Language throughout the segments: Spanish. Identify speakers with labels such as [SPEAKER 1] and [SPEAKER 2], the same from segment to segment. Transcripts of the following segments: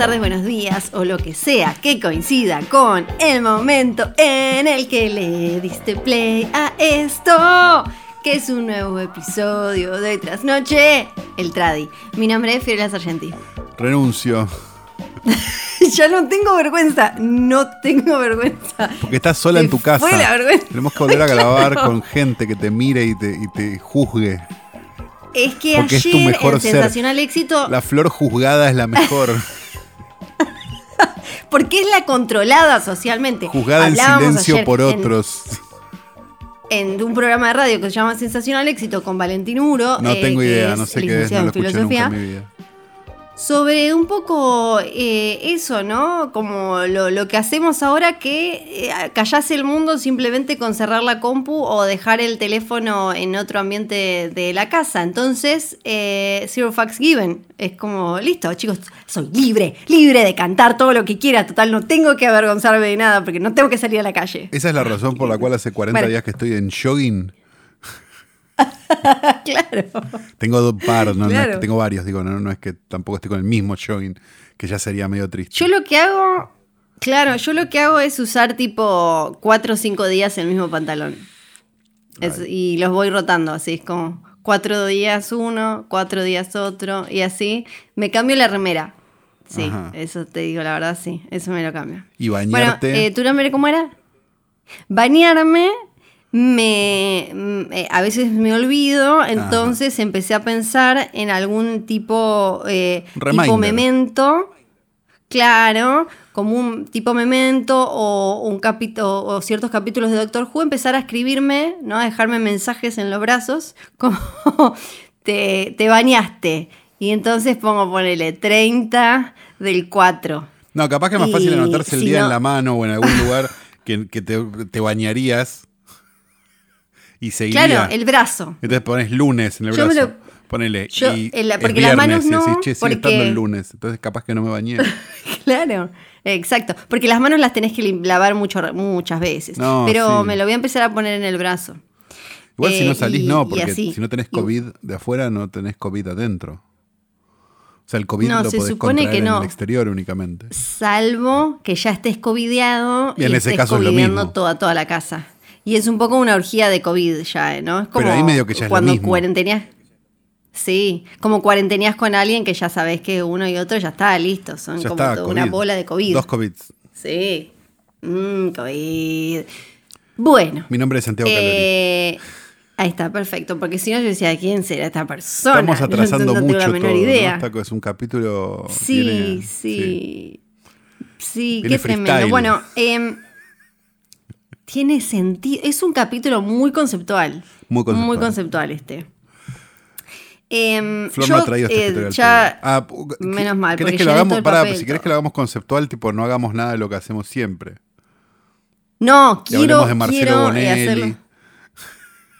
[SPEAKER 1] Tardes, buenos días o lo que sea que coincida con el momento en el que le diste play a esto, que es un nuevo episodio de Trasnoche, el Tradi. Mi nombre es Fiorella Sargenti.
[SPEAKER 2] Renuncio.
[SPEAKER 1] ya no tengo vergüenza, no tengo vergüenza.
[SPEAKER 2] Porque estás sola en tu casa.
[SPEAKER 1] fue la vergüenza.
[SPEAKER 2] Tenemos que volver a grabar
[SPEAKER 1] Claro.
[SPEAKER 2] con gente que te mire y te, y te juzgue.
[SPEAKER 1] Es que
[SPEAKER 2] Porque es tu
[SPEAKER 1] ayer
[SPEAKER 2] mejor ser.
[SPEAKER 1] Sensacional Éxito,
[SPEAKER 2] La flor juzgada es la mejor.
[SPEAKER 1] porque es la controlada socialmente.
[SPEAKER 2] Juzgada en silencio por otros.
[SPEAKER 1] en un programa de radio que se llama Sensacional Éxito con Valentín Uro.
[SPEAKER 2] No
[SPEAKER 1] eh,
[SPEAKER 2] tengo
[SPEAKER 1] que
[SPEAKER 2] idea, no sé qué es, no lo
[SPEAKER 1] en
[SPEAKER 2] escuché nunca
[SPEAKER 1] filosofía,
[SPEAKER 2] en mi vida.
[SPEAKER 1] Sobre un poco eh, eso, ¿no? Como lo, lo que hacemos ahora que eh, callase el mundo simplemente con cerrar la compu o dejar el teléfono en otro ambiente de la casa. Entonces, eh, Zero Facts Given. Es como, listo, chicos, soy libre, libre de cantar todo lo que quiera. Total, no tengo que avergonzarme de nada porque no tengo que salir a la calle.
[SPEAKER 2] Esa es la razón por la cual hace 40
[SPEAKER 1] Bueno.
[SPEAKER 2] días que estoy en jogging.
[SPEAKER 1] claro.
[SPEAKER 2] Tengo dos par, no, no es que tengo varios, digo, no, no es que tampoco estoy con el mismo jogging, que ya sería medio triste.
[SPEAKER 1] Yo lo que hago, claro, yo lo que hago es usar tipo cuatro o cinco días el mismo pantalón. Es- y los voy rotando, así es como cuatro días uno, cuatro días otro, y así. Me cambio la remera. Sí,
[SPEAKER 2] Ajá.
[SPEAKER 1] eso te digo, la verdad, sí, eso me lo cambio.
[SPEAKER 2] Y
[SPEAKER 1] Bueno,
[SPEAKER 2] bañarte.
[SPEAKER 1] eh, ¿tu nombre cómo era? Bañarme, me, mm, eh, a veces me olvido, entonces empecé a pensar en algún tipo, eh, tipo memento, claro, como un tipo memento o, un capítulo o ciertos capítulos de Doctor Who, empezar a escribirme, ¿no? a dejarme mensajes en los brazos, como te, te bañaste. Y entonces pongo, ponele 30 del 4.
[SPEAKER 2] no, capaz que es más
[SPEAKER 1] y
[SPEAKER 2] fácil anotarse el día
[SPEAKER 1] no-
[SPEAKER 2] en la mano o en algún lugar que, que te, te bañarías y seguiría.
[SPEAKER 1] Claro, el brazo.
[SPEAKER 2] Entonces pones lunes en el
[SPEAKER 1] Yo me
[SPEAKER 2] brazo.
[SPEAKER 1] lo-
[SPEAKER 2] Ponele.
[SPEAKER 1] yo-
[SPEAKER 2] y
[SPEAKER 1] en la-
[SPEAKER 2] es
[SPEAKER 1] porque las manos
[SPEAKER 2] y
[SPEAKER 1] no,
[SPEAKER 2] decís, che,
[SPEAKER 1] porque-
[SPEAKER 2] estando el lunes. Entonces capaz que no me bañé.
[SPEAKER 1] Claro, exacto. Porque las manos las tenés que lavar mucho, muchas veces.
[SPEAKER 2] No,
[SPEAKER 1] pero
[SPEAKER 2] sí.
[SPEAKER 1] me lo voy a empezar a poner en el brazo.
[SPEAKER 2] Igual si
[SPEAKER 1] Eh,
[SPEAKER 2] no salís,
[SPEAKER 1] y-
[SPEAKER 2] no, porque si no tenés COVID de afuera, no tenés COVID adentro. O sea, el COVID
[SPEAKER 1] No,
[SPEAKER 2] lo
[SPEAKER 1] se
[SPEAKER 2] podés
[SPEAKER 1] supone que
[SPEAKER 2] en
[SPEAKER 1] no.
[SPEAKER 2] el exterior únicamente.
[SPEAKER 1] Salvo que ya estés covideado
[SPEAKER 2] Y
[SPEAKER 1] y,
[SPEAKER 2] en ese
[SPEAKER 1] estés
[SPEAKER 2] caso es lo
[SPEAKER 1] covideando
[SPEAKER 2] mismo.
[SPEAKER 1] toda, toda la casa. Y es un poco una orgía de COVID ya, ¿eh? ¿no? Es como
[SPEAKER 2] Pero ahí medio que ya es lo
[SPEAKER 1] cuarentenías. Sí, como cuarentenías con alguien que ya sabes que uno y otro ya está listo. Son
[SPEAKER 2] Ya
[SPEAKER 1] como
[SPEAKER 2] está,
[SPEAKER 1] toda una bola de COVID.
[SPEAKER 2] Dos COVID.
[SPEAKER 1] Sí. Mm, COVID. Bueno.
[SPEAKER 2] Mi nombre es Santiago.
[SPEAKER 1] Eh, ahí está, perfecto. Porque si no, yo decía, ¿quién será esta persona?
[SPEAKER 2] Estamos atrasando
[SPEAKER 1] no, no
[SPEAKER 2] mucho
[SPEAKER 1] tengo la menor
[SPEAKER 2] todo. ¿no?
[SPEAKER 1] idea.
[SPEAKER 2] Esta es un capítulo.
[SPEAKER 1] Sí,
[SPEAKER 2] tiene-
[SPEAKER 1] sí. Sí,
[SPEAKER 2] Tiene
[SPEAKER 1] qué tremendo. Bueno, em, tiene sentido. Es un capítulo muy conceptual.
[SPEAKER 2] Muy conceptual.
[SPEAKER 1] Muy conceptual este. Em,
[SPEAKER 2] Flor
[SPEAKER 1] yo,
[SPEAKER 2] no ha traído este
[SPEAKER 1] eh, ya.
[SPEAKER 2] Ah,
[SPEAKER 1] menos mal,
[SPEAKER 2] ¿Querés
[SPEAKER 1] porque
[SPEAKER 2] que lo hagamos?
[SPEAKER 1] papel,
[SPEAKER 2] pues si querés que lo hagamos conceptual, tipo, no hagamos nada de lo que hacemos siempre.
[SPEAKER 1] No,
[SPEAKER 2] Y
[SPEAKER 1] quiero,
[SPEAKER 2] de Marcelo
[SPEAKER 1] quiero, eh,
[SPEAKER 2] Bonelli,
[SPEAKER 1] hacerlo.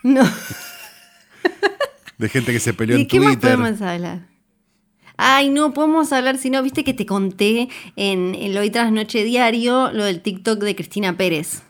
[SPEAKER 1] No.
[SPEAKER 2] de gente que se peleó
[SPEAKER 1] ¿De
[SPEAKER 2] en
[SPEAKER 1] qué más
[SPEAKER 2] Twitter.
[SPEAKER 1] podemos hablar? Ay, no podemos hablar, si no, viste que te conté en, en lo hoy tras noche diario lo del TikTok de Cristina Pérez.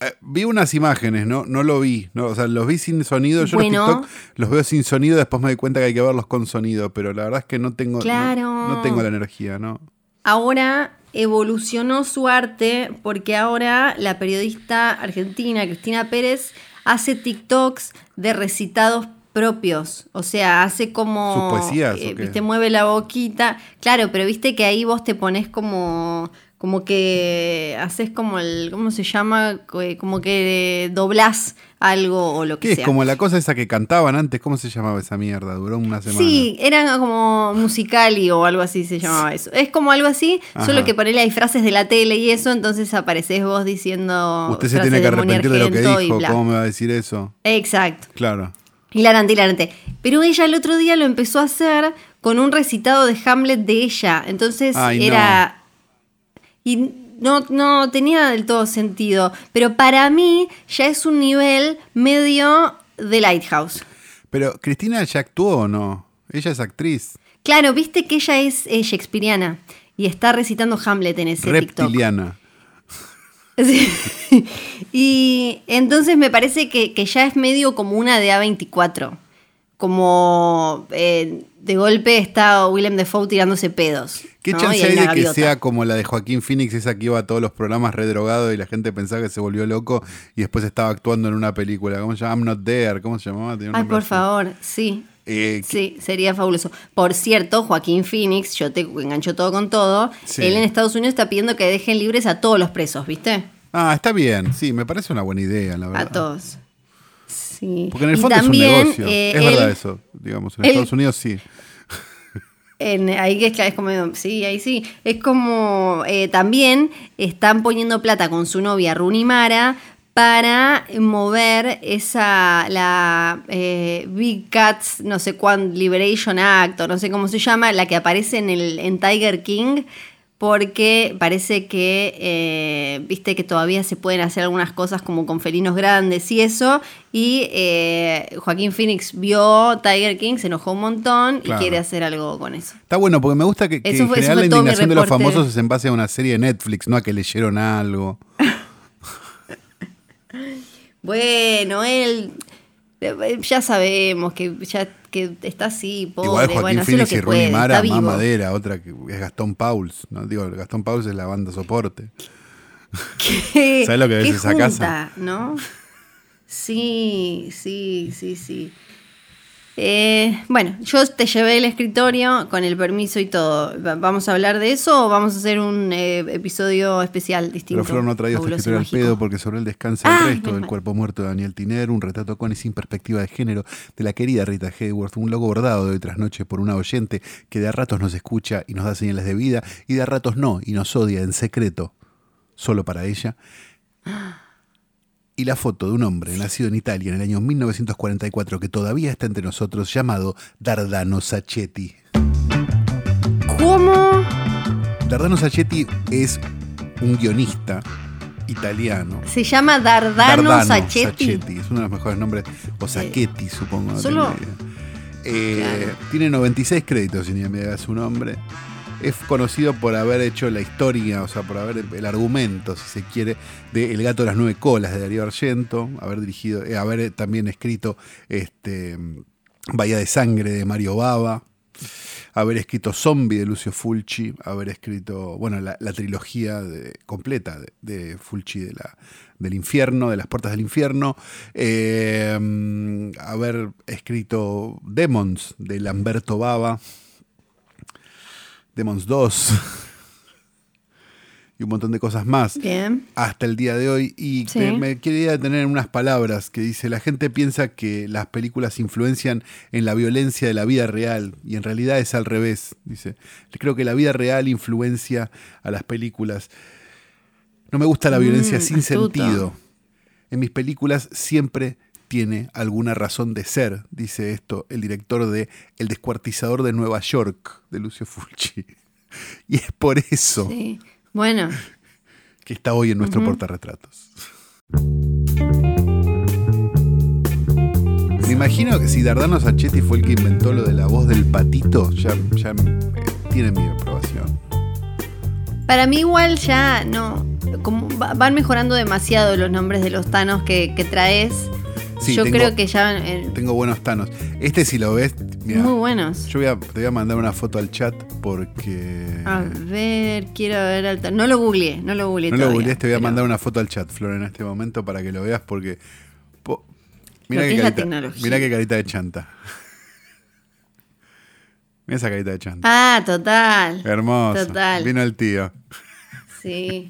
[SPEAKER 2] Eh, vi unas imágenes, no, no lo vi. No, o sea, los vi sin sonido. Yo
[SPEAKER 1] Bueno.
[SPEAKER 2] los TikTok los veo sin sonido, después me doy cuenta que hay que verlos con sonido, pero la verdad es que no tengo, no-
[SPEAKER 1] Claro.
[SPEAKER 2] no, tengo la energía, ¿no?
[SPEAKER 1] Ahora evolucionó su arte porque ahora la periodista argentina Cristina Pérez hace TikToks de recitados propios, o sea, hace como
[SPEAKER 2] ¿Sus poesías,
[SPEAKER 1] eh,
[SPEAKER 2] o qué?
[SPEAKER 1] viste mueve la boquita, claro, pero viste que ahí vos te pones como como que haces como el ¿cómo se llama? Como que doblás algo o lo que
[SPEAKER 2] ¿Qué es?
[SPEAKER 1] sea.
[SPEAKER 2] Como la cosa esa que cantaban antes, ¿cómo se llamaba esa mierda? Duró una semana.
[SPEAKER 1] Sí, era como musicali o algo así se llamaba eso. Es como algo así,
[SPEAKER 2] Ajá.
[SPEAKER 1] solo que ponele hay frases de la tele y eso, entonces apareces vos diciendo.
[SPEAKER 2] Usted se tiene que arrepentir de lo que dijo. ¿Cómo me va a decir eso?
[SPEAKER 1] Exacto.
[SPEAKER 2] Claro.
[SPEAKER 1] Hilarante, hilarante. Pero ella el otro día lo empezó a hacer con un recitado de Hamlet de ella. Entonces
[SPEAKER 2] Ay,
[SPEAKER 1] era. Y no, no tenía del todo sentido. Pero para mí ya es un nivel medio de Lighthouse.
[SPEAKER 2] Pero Cristina ya actuó o no? Ella es actriz.
[SPEAKER 1] Claro, viste que ella es eh, shakespeariana y está recitando Hamlet en ese TikTok.
[SPEAKER 2] Reptiliana.
[SPEAKER 1] Sí. Y entonces me parece que, que ya es medio como una de A24. Como eh, de golpe está Willem Dafoe tirándose pedos.
[SPEAKER 2] ¿Qué
[SPEAKER 1] ¿no?
[SPEAKER 2] chance hay de que sea como la de Joaquín Phoenix, esa que iba a todos los programas redrogado y la gente pensaba que se volvió loco y después estaba actuando en una película? ¿Cómo se llama? I'm Not There. ¿Cómo se llamaba?
[SPEAKER 1] Ay, por
[SPEAKER 2] así.
[SPEAKER 1] favor, sí.
[SPEAKER 2] Eh,
[SPEAKER 1] Sí, sería fabuloso. Por cierto, Joaquín Phoenix, yo te engancho todo con todo.
[SPEAKER 2] Sí.
[SPEAKER 1] Él en Estados Unidos está pidiendo que dejen libres a todos los presos, ¿viste?
[SPEAKER 2] Ah, está bien. Sí, me parece una buena idea, la
[SPEAKER 1] A
[SPEAKER 2] verdad.
[SPEAKER 1] todos. Sí.
[SPEAKER 2] Porque en el fondo
[SPEAKER 1] también,
[SPEAKER 2] es un negocio.
[SPEAKER 1] eh,
[SPEAKER 2] es verdad eso, digamos. En Estados Unidos sí.
[SPEAKER 1] En- ahí es, es como, sí, ahí sí. Es como, eh, también están poniendo plata con su novia Rooney Mara para mover esa, la eh, Big Cats, no sé cuán, Liberation Act, o no sé cómo se llama, la que aparece en, el, en Tiger King, porque parece que, eh, viste que todavía se pueden hacer algunas cosas como con felinos grandes y eso, y eh, Joaquín Phoenix vio Tiger King, se enojó un montón
[SPEAKER 2] Claro.
[SPEAKER 1] y quiere hacer algo con eso.
[SPEAKER 2] Está bueno porque me gusta que, que
[SPEAKER 1] fue-
[SPEAKER 2] general la indignación de los famosos es en base a una serie de Netflix, no a que leyeron algo.
[SPEAKER 1] Bueno, él ya sabemos que ya que está así, pobre,
[SPEAKER 2] Igual Joaquín
[SPEAKER 1] bueno, lo
[SPEAKER 2] Phoenix
[SPEAKER 1] que
[SPEAKER 2] y Rooney
[SPEAKER 1] puede,
[SPEAKER 2] Mara, más madera, otra que es Gastón Pauls. ¿no? Digo, Gastón Pauls es la banda soporte.
[SPEAKER 1] ¿Qué-
[SPEAKER 2] ¿Sabes lo que ves
[SPEAKER 1] qué
[SPEAKER 2] esa casa?
[SPEAKER 1] junta, ¿no? Sí, sí, sí, sí. Eh, bueno, yo te llevé el escritorio con el permiso y todo. Va- ¿Vamos a hablar de eso o vamos a hacer un eh, episodio especial distinto?
[SPEAKER 2] Pero Flor no traía este escritorio al pedo porque sobre él descansa el resto
[SPEAKER 1] menos
[SPEAKER 2] del cuerpo muerto de Daniel Tiner, un retrato con y sin perspectiva de género de la querida Rita Hayworth, un logo bordado de hoy tras noche por una oyente que de a ratos nos escucha y nos da señales de vida y de a ratos no y nos odia en secreto, solo para ella. Y la foto de un hombre nacido en Italia en el año 1944 que todavía está entre nosotros llamado Dardano Sacchetti.
[SPEAKER 1] ¿Cómo?
[SPEAKER 2] Dardano Sacchetti es un guionista italiano
[SPEAKER 1] Se llama Dardano, Sacchetti.
[SPEAKER 2] Es uno de los mejores nombres. O Sacchetti, supongo.
[SPEAKER 1] Solo-.
[SPEAKER 2] Eh,
[SPEAKER 1] Claro.
[SPEAKER 2] Tiene 96 créditos, me da su nombre. Es conocido por haber hecho la historia, o sea, por haber el argumento, si se quiere, de El gato de las nueve colas de Darío Argento, haber dirigido, eh, haber también escrito este, Bahía de Sangre de Mario Bava, haber escrito Zombie de Lucio Fulci, haber escrito, bueno, la, trilogía completa de, Fulci de la, del infierno, de las puertas del infierno, eh, haber escrito Demons de Lamberto Bava, Demons 2 y un montón de cosas más
[SPEAKER 1] Bien.
[SPEAKER 2] hasta el día de hoy y
[SPEAKER 1] Sí.
[SPEAKER 2] me, me quería detener en unas palabras que dice, la gente piensa que las películas influencian en la violencia de la vida real y en realidad es al revés, dice. Creo que la vida real influencia a las películas. No me gusta la violencia
[SPEAKER 1] Mm,
[SPEAKER 2] sin
[SPEAKER 1] astuto.
[SPEAKER 2] sentido. En mis películas siempre tiene alguna razón de ser, dice esto el director de El descuartizador de Nueva York, de Lucio Fulci. Y es por eso
[SPEAKER 1] Sí. Bueno,
[SPEAKER 2] que está hoy en nuestro portarretratos. Me imagino que si Dardano Sacchetti fue el que inventó lo de la voz del patito, ya, ya eh, tiene mi aprobación.
[SPEAKER 1] para mí igual ya no. Como van mejorando demasiado los nombres de los tanos que, que traes.
[SPEAKER 2] Sí,
[SPEAKER 1] Yo
[SPEAKER 2] tengo-
[SPEAKER 1] creo que ya eh,
[SPEAKER 2] Tengo buenos tanos. Este si lo ves, mira,
[SPEAKER 1] muy buenos.
[SPEAKER 2] yo voy a, te voy a mandar una foto al chat porque...
[SPEAKER 1] A ver, quiero ver al No lo googleé, no lo googleé
[SPEAKER 2] No lo googlees, te voy a
[SPEAKER 1] pero-
[SPEAKER 2] mandar una foto al chat, Flor, en este momento para que lo veas porque... po- Mira qué carita,
[SPEAKER 1] tecnología.
[SPEAKER 2] mira qué carita de chanta. Mira esa carita de chanta.
[SPEAKER 1] Ah, total.
[SPEAKER 2] Hermoso.
[SPEAKER 1] Total.
[SPEAKER 2] Vino el tío.
[SPEAKER 1] Sí.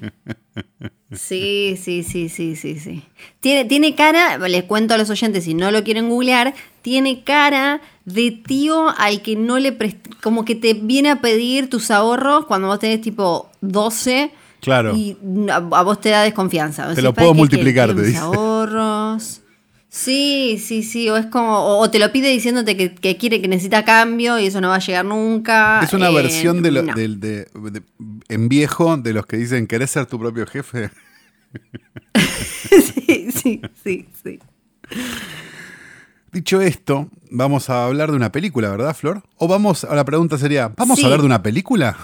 [SPEAKER 1] Sí, sí, sí, sí, sí, sí. Tiene, tiene cara, les cuento a los oyentes si no lo quieren googlear, tiene cara de tío al que no le prest- como que te viene a pedir tus ahorros cuando vos tenés tipo 12
[SPEAKER 2] Claro.
[SPEAKER 1] y a, a vos te da desconfianza.
[SPEAKER 2] Te
[SPEAKER 1] Decís,
[SPEAKER 2] lo
[SPEAKER 1] "¿Para
[SPEAKER 2] puedo multiplicar", te dice.
[SPEAKER 1] ahorros. Sí, sí, sí, o es como, o, o te lo pide diciéndote que, que quiere, que necesita cambio y eso no va a llegar nunca.
[SPEAKER 2] Es una
[SPEAKER 1] Eh,
[SPEAKER 2] versión de, lo-
[SPEAKER 1] no.
[SPEAKER 2] de- de- en viejo de los que dicen, ¿querés ser tu propio jefe?
[SPEAKER 1] sí, sí, sí, sí.
[SPEAKER 2] Dicho esto, vamos a hablar de una película, ¿verdad, Flor? O vamos, a la pregunta sería, ¿vamos
[SPEAKER 1] Sí.
[SPEAKER 2] a hablar de una película?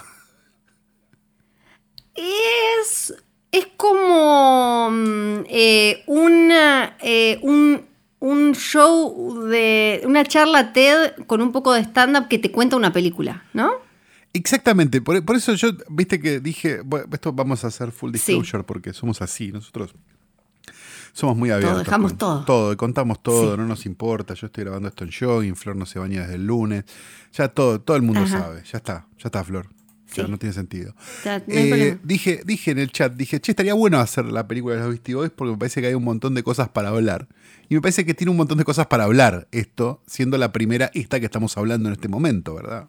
[SPEAKER 1] Es, es como mm, eh, una, eh, un, un show de una charla TED con un poco de stand-up que te cuenta una película, ¿no?
[SPEAKER 2] Exactamente, por, por eso yo, viste que dije, bueno, esto vamos a hacer full
[SPEAKER 1] Sí.
[SPEAKER 2] disclosure porque somos así, nosotros somos muy abiertos.
[SPEAKER 1] dejamos
[SPEAKER 2] con-
[SPEAKER 1] todo.
[SPEAKER 2] Todo, contamos todo,
[SPEAKER 1] Sí.
[SPEAKER 2] no nos importa. Yo estoy grabando esto en jogging, Flor no se baña desde el lunes. Ya todo, todo el mundo
[SPEAKER 1] Ajá.
[SPEAKER 2] sabe, ya está, ya está, Flor.
[SPEAKER 1] Sí.
[SPEAKER 2] no tiene sentido.
[SPEAKER 1] No
[SPEAKER 2] Eh, dije, dije en el chat, dije, che, estaría bueno hacer la película de los Beastie Boys porque me parece que hay un montón de cosas para hablar. Y me parece que tiene un montón de cosas para hablar esto, siendo la primera esta que estamos hablando en este momento, ¿verdad?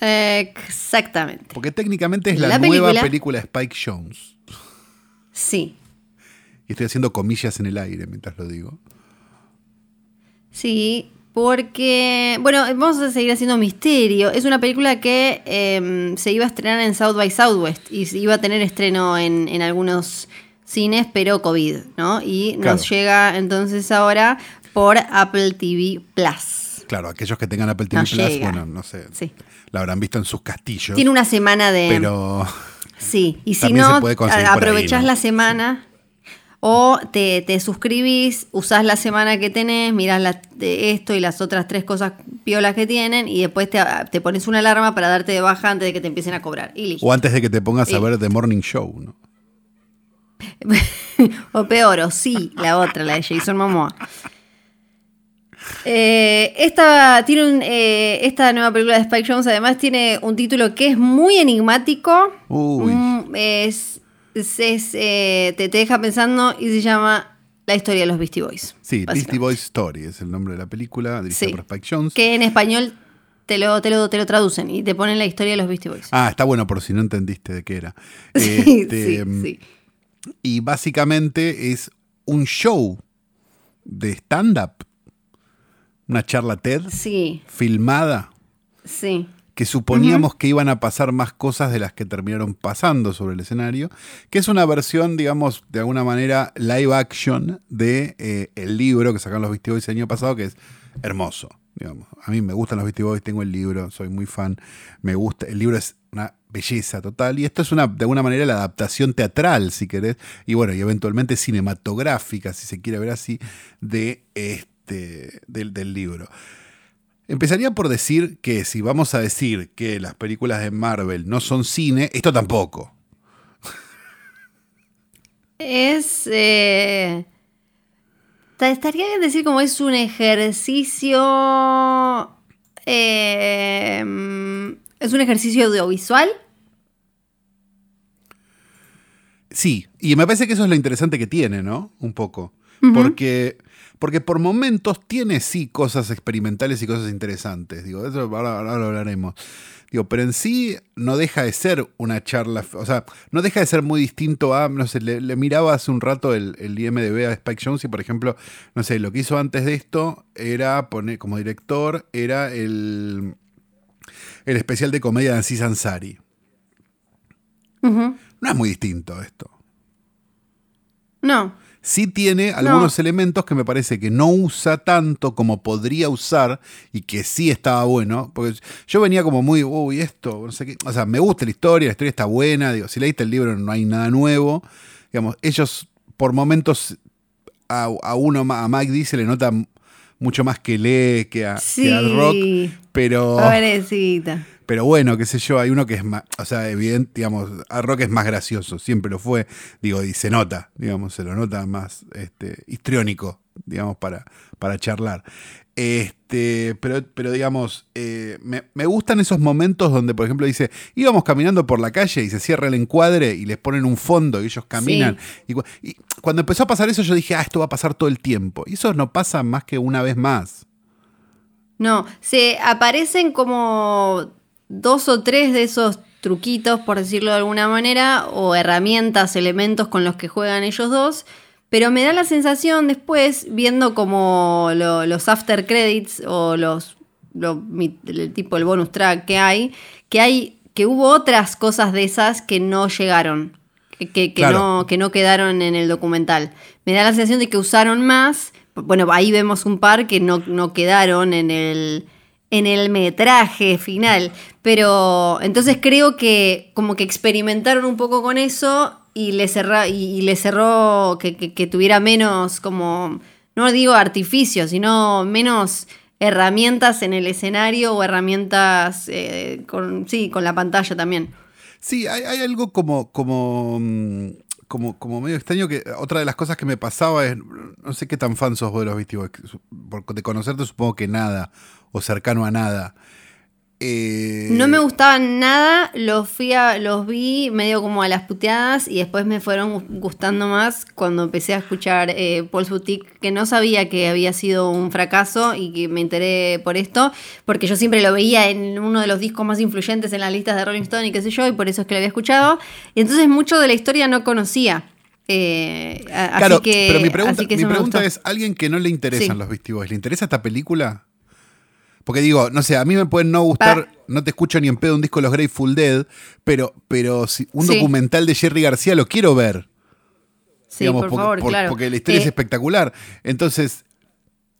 [SPEAKER 1] Exactamente.
[SPEAKER 2] Porque técnicamente es la,
[SPEAKER 1] La
[SPEAKER 2] nueva
[SPEAKER 1] película-
[SPEAKER 2] película de Spike Jones.
[SPEAKER 1] Sí.
[SPEAKER 2] Y estoy haciendo comillas en el aire mientras lo digo.
[SPEAKER 1] Sí, porque, bueno, vamos a seguir haciendo misterio. Es una película que eh, se iba a estrenar en South by Southwest y se iba a tener estreno en, en algunos cines, pero COVID, ¿no? Y
[SPEAKER 2] Claro.
[SPEAKER 1] nos llega entonces ahora por Apple TV Plus.
[SPEAKER 2] Claro, aquellos que tengan Apple TV
[SPEAKER 1] No
[SPEAKER 2] Plus,
[SPEAKER 1] llega.
[SPEAKER 2] bueno, no sé,
[SPEAKER 1] Sí.
[SPEAKER 2] la habrán visto en sus castillos.
[SPEAKER 1] Tiene una semana de...
[SPEAKER 2] pero
[SPEAKER 1] Sí, y si no,
[SPEAKER 2] ahí,
[SPEAKER 1] aprovechás
[SPEAKER 2] ¿no?
[SPEAKER 1] la semana o te, te suscribís, usás la semana que tenés, mirás la- de esto y las otras tres cosas piolas que tienen y después te, te pones una alarma para darte de baja antes de que te empiecen a cobrar. Y listo.
[SPEAKER 2] o antes de que te pongas a ver The Morning Show, ¿no?
[SPEAKER 1] o peor, o sí, la otra, la de Jason Momoa. Eh, esta, tiene un, eh, esta nueva película de Spike Jones además tiene un título que es muy enigmático.
[SPEAKER 2] Uy.
[SPEAKER 1] Mm, es, es- eh, te, te deja pensando y se llama La historia de los Beastie Boys.
[SPEAKER 2] Sí. Beastie Boys Story es el nombre de la película, dirigida
[SPEAKER 1] Sí.
[SPEAKER 2] por Spike Jones.
[SPEAKER 1] Que en español te lo, te, lo, te lo traducen y te ponen la historia de los Beastie Boys.
[SPEAKER 2] Ah, está bueno por si no entendiste de qué era.
[SPEAKER 1] Sí,
[SPEAKER 2] Este,
[SPEAKER 1] sí, sí.
[SPEAKER 2] Y básicamente es un show de stand-up, una charla TED
[SPEAKER 1] Sí,
[SPEAKER 2] filmada
[SPEAKER 1] sí.
[SPEAKER 2] Que suponíamos que iban a pasar más cosas de las que terminaron pasando sobre el escenario, que es una versión, digamos, de alguna manera live action de eh, el libro que sacaron los Beastie Boys el año pasado, que es hermoso. Digamos. A mí me gustan los Beastie Boys, tengo el libro, soy muy fan, me gusta, el libro es una belleza total, y esto es una, de alguna manera la adaptación teatral, si querés, y bueno, y eventualmente cinematográfica, si se quiere ver así, de este, del, del libro. Empezaría por decir que si vamos a decir que las películas de Marvel no son cine, esto tampoco.
[SPEAKER 1] Es. eh, ta- estaría bien decir como es un ejercicio. eh, es un ejercicio audiovisual.
[SPEAKER 2] Sí, y me parece que eso es lo interesante que tiene, ¿no? Un poco. Porque, porque por momentos tiene sí cosas experimentales y cosas interesantes. Digo, eso ahora, ahora lo hablaremos. Digo, pero en sí no deja de ser una charla, o sea, no deja de ser muy distinto a, no sé, le, le miraba hace un rato el, el IMDB a Spike Jones y, por ejemplo, no sé, lo que hizo antes de esto era poner, como director, era el, el especial de comedia de Aziz Ansari.
[SPEAKER 1] Ujú.
[SPEAKER 2] No es muy distinto esto.
[SPEAKER 1] No.
[SPEAKER 2] Sí tiene algunos elementos que me parece que no usa tanto como podría usar y que sí estaba bueno. Porque yo venía como muy, uy, esto, no sé qué. O sea, me gusta la historia, la historia está buena. Digo, si leíste el libro no hay nada nuevo. Digamos, ellos por momentos a, a uno, a Mike D se le nota mucho más que lee que, a,
[SPEAKER 1] Sí.
[SPEAKER 2] que al rock. Pero,
[SPEAKER 1] Pobrecita.
[SPEAKER 2] Pero bueno, qué sé yo, hay uno que es más, o sea, evidente, digamos, a Rock es más gracioso, siempre lo fue, digo, y se nota, digamos, se lo nota más este, histriónico, digamos, para, para charlar. Este, pero, pero digamos, eh, me, me gustan esos momentos donde, por ejemplo, dice, íbamos caminando por la calle y se cierra el encuadre y les ponen un fondo y ellos caminan. Y, y cuando empezó a pasar eso, yo dije, ah, esto va a pasar todo el tiempo. Y eso no pasa más que una vez más.
[SPEAKER 1] No. Se aparecen como dos o tres de esos truquitos, por decirlo de alguna manera, o herramientas, elementos con los que juegan ellos dos. pero me da la sensación después, viendo como los after credits o los, el tipo el bonus track que hay, que hay que hubo otras cosas de esas que no llegaron, que, no, que no quedaron en el documental. Me da la sensación de que usaron más, bueno, ahí vemos un par que no, no quedaron en el, en el metraje final, pero entonces creo que como que experimentaron un poco con eso y le, cerró, y, le cerró que, tuviera menos como, no digo artificio, sino menos herramientas en el escenario o herramientas eh, con, sí, con la pantalla también.
[SPEAKER 2] Sí, hay, algo como, como, mm, como, como medio extraño que otra de las cosas que me pasaba es, no sé qué tan fan sos vos de los Beastie porque de conocerte supongo que nada, o cercano a nada.
[SPEAKER 1] Eh, no me gustaban nada, los, fui los vi medio como a las puteadas y después me fueron gustando más cuando empecé a escuchar eh, Paul's Boutique, que no sabía que había sido un fracaso y que me enteré por esto, porque yo siempre lo veía en uno de los discos más influyentes en las listas de Rolling Stone y qué sé yo, y por eso es que lo había escuchado. Y entonces mucho de la historia no conocía.
[SPEAKER 2] Eh, claro, que, pero mi pregunta, mi pregunta es, ¿alguien que no le interesan los Beastie ¿le interesa esta película? Porque digo, no sé, a mí me pueden no gustar, no te escucho ni en pedo un disco de los Grateful Dead, pero, pero si un documental de Jerry García lo quiero ver.
[SPEAKER 1] Sí, por porque, favor, claro.
[SPEAKER 2] Porque la historia es eh, espectacular. Entonces,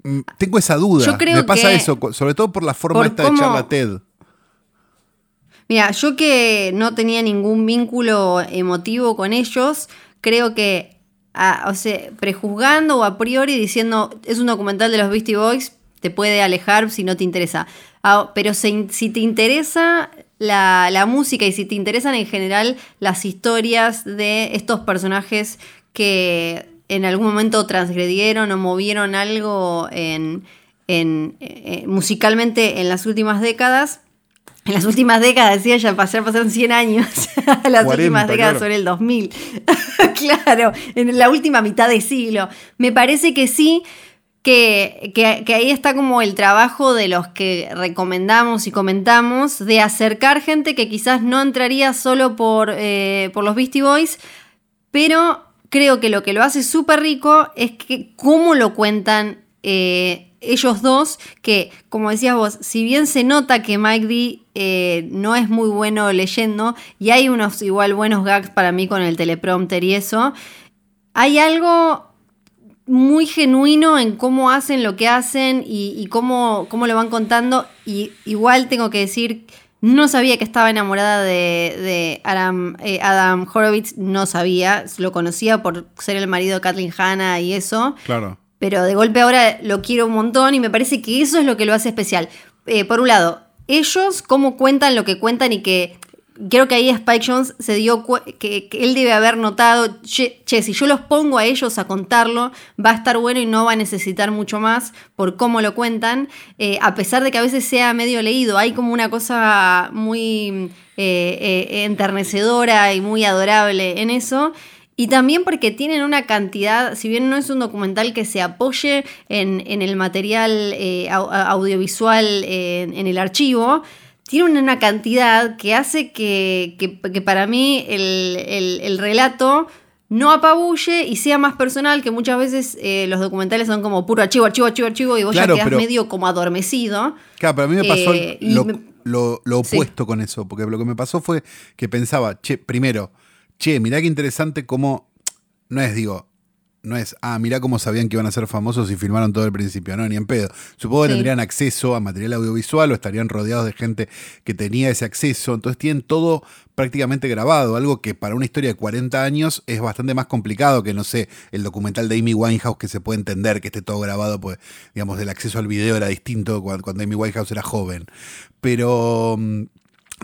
[SPEAKER 2] mm, tengo esa duda. me pasa eso, sobre todo por la forma esta de charla TED.
[SPEAKER 1] Mira, yo que no tenía ningún vínculo emotivo con ellos, creo que, o sea, prejuzgando o a priori diciendo es un documental de los Beastie Boys, te puede alejar si no te interesa. Ah, pero si, te interesa la, música y si te interesan en general las historias de estos personajes que en algún momento transgredieron o movieron algo en, eh, musicalmente en las últimas décadas, en las últimas décadas, decía ya pasaron 100 años. las últimas décadas son el 2000. claro, en la última mitad de siglo. Me parece que sí, que, que, ahí está como el trabajo de los que recomendamos y comentamos, de acercar gente que quizás no entraría solo por, eh, por los Beastie Boys, pero creo que lo que lo hace súper rico es que cómo lo cuentan eh, ellos dos, que como decías vos, si bien se nota que Mike D eh, no es muy bueno leyendo, y hay unos igual buenos gags para mí con el teleprompter y eso, hay algo muy genuino en cómo hacen lo que hacen y, cómo, cómo, lo van contando. Y igual tengo que decir, no sabía que estaba enamorada de, Adam, eh, Adam Horowitz, no sabía, lo conocía por ser el marido de Kathleen Hanna y eso.
[SPEAKER 2] Claro.
[SPEAKER 1] Pero de golpe ahora lo quiero un montón y me parece que eso es lo que lo hace especial. Eh, por un lado, ellos cómo cuentan lo que cuentan y que creo que ahí Spike Jones se dio que, que, él debe haber notado, che, si yo los pongo a ellos a contarlo, va a estar bueno y no va a necesitar mucho más por cómo lo cuentan, eh, a pesar de que a veces sea medio leído, hay como una cosa muy eh, eh, enternecedora y muy adorable en eso. Y también porque tienen una cantidad, si bien no es un documental que se apoye en, el material audiovisual en el archivo, tiene una cantidad que hace que, para mí el, relato no apabulle y sea más personal, que muchas veces eh, los documentales son como puro archivo, archivo, archivo, archivo, y vos ya quedás medio como adormecido.
[SPEAKER 2] Claro, pero a mí me pasó eh, lo, opuesto con eso, porque lo que me pasó fue que pensaba, che, primero, che, mirá qué interesante cómo, no es, digo, no es, ah, mirá cómo sabían que iban a ser famosos y filmaron todo el principio, no, ni en pedo. Supongo que tendrían acceso a material audiovisual o estarían rodeados de gente que tenía ese acceso, entonces tienen todo prácticamente grabado, algo que para una historia de 40 años es bastante más complicado que, no sé, el documental de Amy Winehouse que se puede entender que esté todo grabado, pues, digamos, el acceso al video era distinto cuando, cuando Amy Winehouse era joven. Pero mm,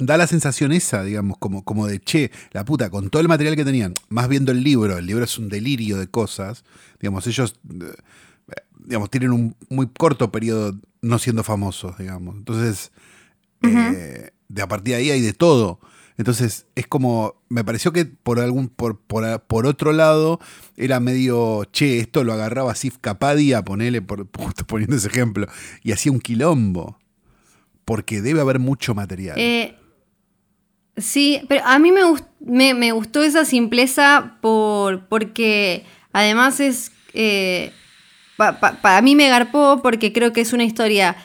[SPEAKER 2] da la sensación esa, digamos, como, como de, che, la puta, con todo el material que tenían, más viendo el libro, el libro es un delirio de cosas, digamos, ellos, eh, digamos, tienen un muy corto periodo no siendo famosos, digamos. Entonces, eh, de a partir de ahí hay de todo. Entonces, es como, me pareció que por algún, por, por, otro lado, era medio, che, esto lo agarraba Sif Kapadia, ponele, por, justo poniendo ese ejemplo, y hacía un quilombo. Porque debe haber mucho material.
[SPEAKER 1] Eh, Sí, pero a mí me, me, gustó esa simpleza por, porque Además es... eh, pa- pa- para mí me garpó porque creo que es una historia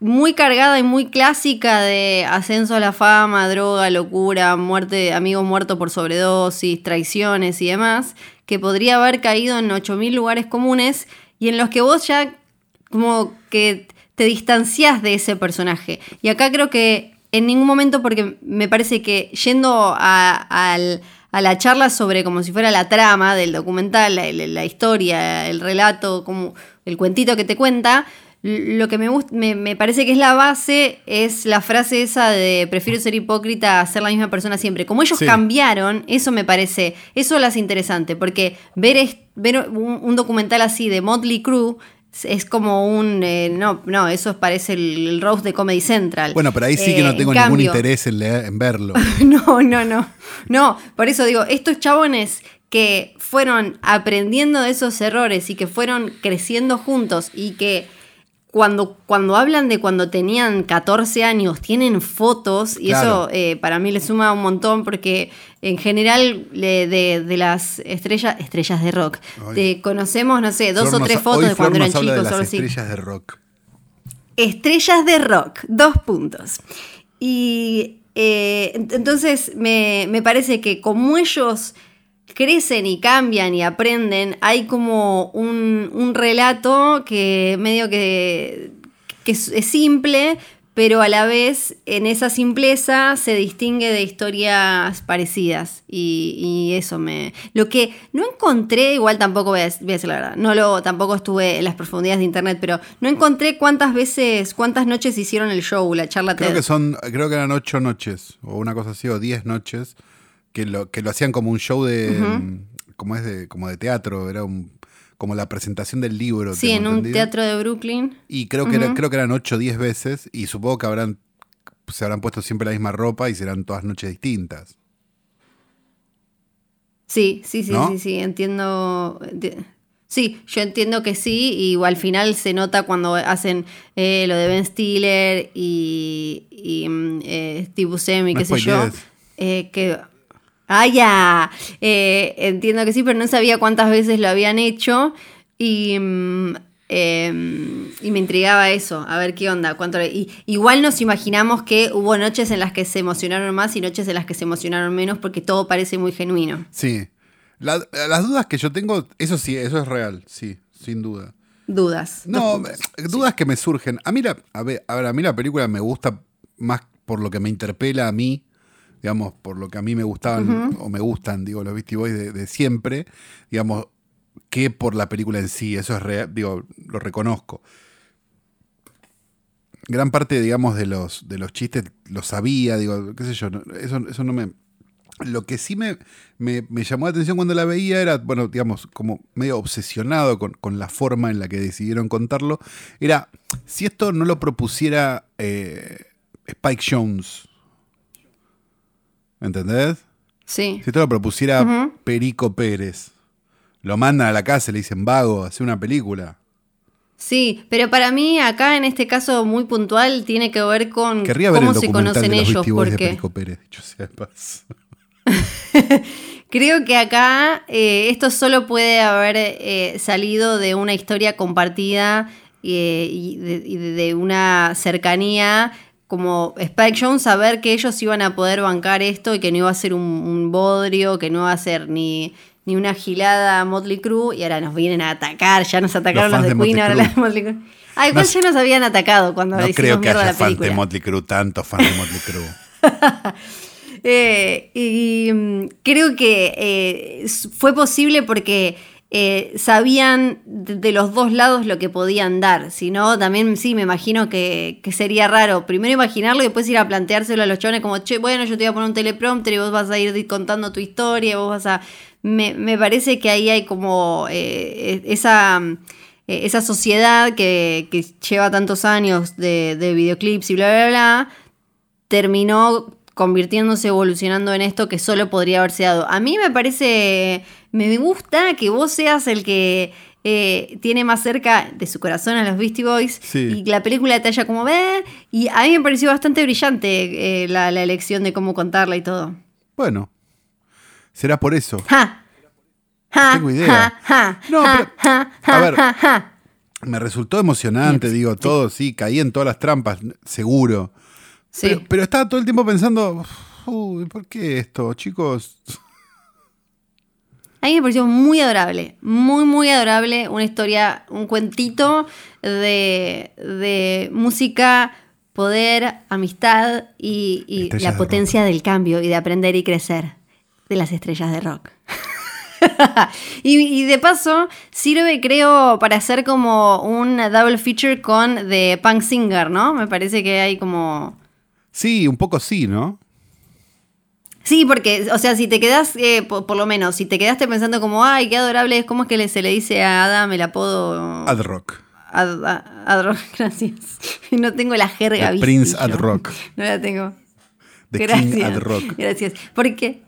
[SPEAKER 1] muy cargada y muy clásica de ascenso a la fama, droga, locura, muerte, amigos muertos por sobredosis, traiciones y demás, que podría haber caído en 8.000 lugares comunes y en los que vos ya como que te distanciás de ese personaje. Y acá creo que en ningún momento, porque me parece que yendo a, la charla sobre como si fuera la trama del documental, la, historia, el relato, como el cuentito que te cuenta, lo que me, me, me parece que es la base es la frase esa de prefiero ser hipócrita a ser la misma persona siempre. Como ellos
[SPEAKER 2] Sí.
[SPEAKER 1] cambiaron, eso me parece, eso lo hace interesante, porque ver, es- ver un, un documental así de Motley Crue es- como un... eh, no, no, eso parece el, el roast de Comedy Central.
[SPEAKER 2] Bueno, pero ahí sí que
[SPEAKER 1] Eh,
[SPEAKER 2] no
[SPEAKER 1] en
[SPEAKER 2] tengo ningún
[SPEAKER 1] cambio-
[SPEAKER 2] interés en, leer- en verlo.
[SPEAKER 1] no, no, no. No, por eso digo, estos chabones que fueron aprendiendo de esos errores y que fueron creciendo juntos y que cuando, cuando hablan de cuando tenían 14 años, tienen fotos y
[SPEAKER 2] Claro.
[SPEAKER 1] eso eh, para mí le suma un montón porque en general le- de, de las estrellas, estrellas de rock, te conocemos, no sé, dos
[SPEAKER 2] Flor
[SPEAKER 1] o tres fotos de cuando eran chicos
[SPEAKER 2] de las
[SPEAKER 1] así.
[SPEAKER 2] estrellas de rock.
[SPEAKER 1] Estrellas de rock, dos puntos. Y eh, ent- entonces me, me parece que como ellos crecen y cambian y aprenden, hay como un, un relato que medio que, que es, es simple, pero a la vez en esa simpleza se distingue de historias parecidas. Y, y eso me... Lo que no encontré, igual tampoco voy a, voy a decir la verdad, no lo, tampoco estuve en las profundidades de internet, pero no encontré cuántas veces, cuántas noches hicieron el show, la charla
[SPEAKER 2] Creo
[SPEAKER 1] TED.
[SPEAKER 2] que son, creo que eran ocho noches, o una cosa así, o diez noches, que lo, que lo hacían como un show de, mm, como es de, como de teatro, era un, como la presentación del libro.
[SPEAKER 1] Sí, en un teatro de Brooklyn.
[SPEAKER 2] Y creo que, era- creo que eran ocho o diez veces, y supongo que habrán, se habrán puesto siempre la misma ropa y serán todas noches distintas.
[SPEAKER 1] Sí, sí, sí,
[SPEAKER 2] ¿No?
[SPEAKER 1] sí, sí, entiendo. enti- Sí, yo entiendo que sí, y al final se nota cuando hacen eh, lo de Ben Stiller y, y, mm, eh, Steve Buscemi,
[SPEAKER 2] No
[SPEAKER 1] qué sé yo. eh, que. ¡Ah, ya! Eh, entiendo que sí, pero no sabía cuántas veces lo habían hecho y. mm, eh, y me intrigaba eso, a ver qué onda. Cuánto, y, igual nos imaginamos que hubo noches en las que se emocionaron más y noches en las que se emocionaron menos porque todo parece muy genuino.
[SPEAKER 2] Sí. La- las dudas que yo tengo, eso sí, eso es real, sí, sin duda.
[SPEAKER 1] Dudas.
[SPEAKER 2] No,
[SPEAKER 1] puntos.
[SPEAKER 2] dudas que me surgen. A mí, la, a, ver, a ver, a mí la película me gusta más por lo que me interpela a mí, digamos, por lo que a mí me gustaban o me gustan, digo, los Beastie Boys de, de siempre, digamos, que por la película en sí. Eso es real, digo, lo reconozco. Gran parte, digamos, de los, de los chistes los sabía, digo, qué sé yo, eso, eso no me... Lo que sí me, me, me llamó la atención cuando la veía era, bueno, digamos, como medio obsesionado con, con la forma en la que decidieron contarlo, era, si esto no lo propusiera eh, Spike Jones, ¿entendés?
[SPEAKER 1] Sí.
[SPEAKER 2] Si esto lo propusiera. Perico Pérez, lo mandan a la casa y le dicen, vago, hace una película.
[SPEAKER 1] Sí, pero para mí acá en este caso muy puntual tiene que ver con
[SPEAKER 2] Querría ver
[SPEAKER 1] cómo
[SPEAKER 2] el
[SPEAKER 1] se conocen
[SPEAKER 2] de los
[SPEAKER 1] ellos,
[SPEAKER 2] Boys de
[SPEAKER 1] porque
[SPEAKER 2] Perico Pérez, dicho sea de paso.
[SPEAKER 1] creo que acá eh, esto solo puede haber eh, salido de una historia compartida eh, y, de, y de- de una cercanía como Spike Jones, saber que ellos iban a poder bancar esto y que no iba a ser un, un bodrio, que no iba a ser ni, ni una gilada Motley Crue, y ahora nos vienen a atacar, ya nos atacaron
[SPEAKER 2] Los
[SPEAKER 1] de Queen, ahora
[SPEAKER 2] Crue.
[SPEAKER 1] la de Motley Crue. Ah, igual
[SPEAKER 2] No
[SPEAKER 1] ya nos habían atacado cuando
[SPEAKER 2] No creo que haya
[SPEAKER 1] la
[SPEAKER 2] fans de Motley Crue, tantos fans de Motley Crue.
[SPEAKER 1] Eh, y mm, creo que eh, fue posible porque eh, sabían de, los dos lados lo que podían dar. Si no, también sí, me imagino que, que sería raro. Primero imaginarlo y después ir a planteárselo a los chones como, che, bueno, yo te voy a poner un teleprompter y vos vas a ir contando tu historia, vos vas a... Me, me parece que ahí hay como eh, esa... eh, Esa sociedad que, que lleva tantos años de, de videoclips y bla, bla, bla, terminó convirtiéndose, evolucionando en esto que solo podría haberse dado. A mí me parece, me gusta que vos seas el que eh, tiene más cerca de su corazón a los Beastie Boys
[SPEAKER 2] Sí.
[SPEAKER 1] y la película te haya como ver. Y a mí me pareció bastante brillante eh, la, la elección de cómo contarla y todo.
[SPEAKER 2] Bueno, será por eso.
[SPEAKER 1] ¡Ja!
[SPEAKER 2] tengo idea. No, pero, a ver, me resultó emocionante, digo, todo, sí, caí en todas las trampas, seguro.
[SPEAKER 1] Sí.
[SPEAKER 2] Pero, pero estaba todo el tiempo pensando, uy, ¿por qué esto, chicos?
[SPEAKER 1] A mí me pareció muy adorable, muy, muy adorable. Una historia, un cuentito de, de música, poder, amistad y, la
[SPEAKER 2] de
[SPEAKER 1] potencia del cambio y de aprender y crecer de las estrellas de rock. y, y de paso, sirve, creo, para hacer como un double feature con The Punk Singer, ¿no? Me parece que hay como.
[SPEAKER 2] Sí, un poco sí, ¿no?
[SPEAKER 1] Sí, porque, o sea, si te quedas, eh, por, por lo menos, si te quedaste pensando como, ay, qué adorable es, ¿cómo es que le- se le dice a Adam el apodo?
[SPEAKER 2] Ad Rock.
[SPEAKER 1] Ad, Ad Rock, gracias. No tengo la jerga.
[SPEAKER 2] The
[SPEAKER 1] ¿viste?
[SPEAKER 2] Prince
[SPEAKER 1] Yo.
[SPEAKER 2] Ad Rock.
[SPEAKER 1] No la tengo.
[SPEAKER 2] The
[SPEAKER 1] gracias.
[SPEAKER 2] King Ad Rock.
[SPEAKER 1] Gracias. Porque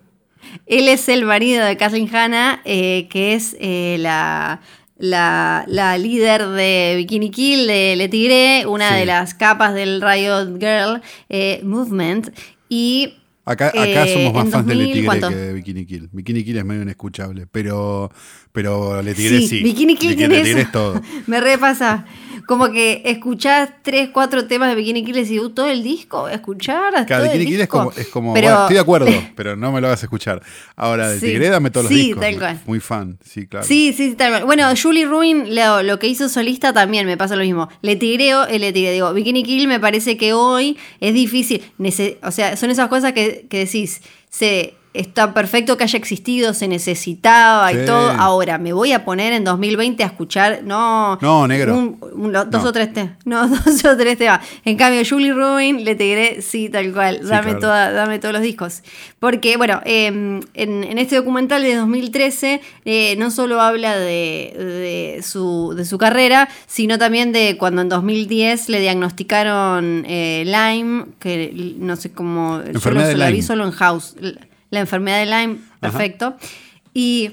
[SPEAKER 1] él es el marido de Kathleen Hanna, eh, que es eh, la, la, la líder de Bikini Kill, de Le Tigre, una
[SPEAKER 2] Sí.
[SPEAKER 1] de las capas del Riot Girl eh, Movement. Y
[SPEAKER 2] Acá, acá
[SPEAKER 1] Eh,
[SPEAKER 2] somos más fans de Le
[SPEAKER 1] 2000,
[SPEAKER 2] Tigre
[SPEAKER 1] ¿cuánto?
[SPEAKER 2] que de Bikini Kill. Bikini Kill es medio inescuchable, pero, pero Le Tigre
[SPEAKER 1] Sí,
[SPEAKER 2] sí.
[SPEAKER 1] Bikini Kill
[SPEAKER 2] Le Tigre es todo.
[SPEAKER 1] Me repasa. Como que escuchás tres, cuatro temas de Bikini Kill y decís, "Uh, todo el disco escuchar. El
[SPEAKER 2] Bikini Kill es
[SPEAKER 1] disco".
[SPEAKER 2] como, es como
[SPEAKER 1] Pero-
[SPEAKER 2] bueno, estoy de acuerdo, pero no me lo hagas escuchar. Ahora, de
[SPEAKER 1] Sí.
[SPEAKER 2] Tigre dame todos los
[SPEAKER 1] Sí,
[SPEAKER 2] discos.
[SPEAKER 1] tal cual.
[SPEAKER 2] Muy fan, sí, claro.
[SPEAKER 1] Sí, sí, tal cual. Bueno, Julie Ruin, lo, lo que hizo solista también me pasa lo mismo. Le tigreo, eh, le tigreo. Digo, Bikini Kill me parece que hoy es difícil. Nece- o sea, son esas cosas que, que decís, se, está perfecto que haya existido, se necesitaba
[SPEAKER 2] Sí.
[SPEAKER 1] y todo. Ahora, me voy a poner en 2020 a escuchar, no.
[SPEAKER 2] No, negro.
[SPEAKER 1] un- dos
[SPEAKER 2] No.
[SPEAKER 1] o tres temas. No, dos o tres temas. En cambio, Julie Ruin, le tigré, sí, tal cual.
[SPEAKER 2] Sí,
[SPEAKER 1] dame,
[SPEAKER 2] claro.
[SPEAKER 1] toda, dame todos los discos. Porque, bueno, eh, en, en este documental de 2013 eh, no solo habla de, de su, de su carrera, sino también de cuando en 2010 le diagnosticaron eh, Lyme, que no sé cómo... yo
[SPEAKER 2] Enfermedad
[SPEAKER 1] lo-
[SPEAKER 2] de
[SPEAKER 1] la vi
[SPEAKER 2] Lyme.
[SPEAKER 1] solo en House. La enfermedad de Lyme, perfecto. Y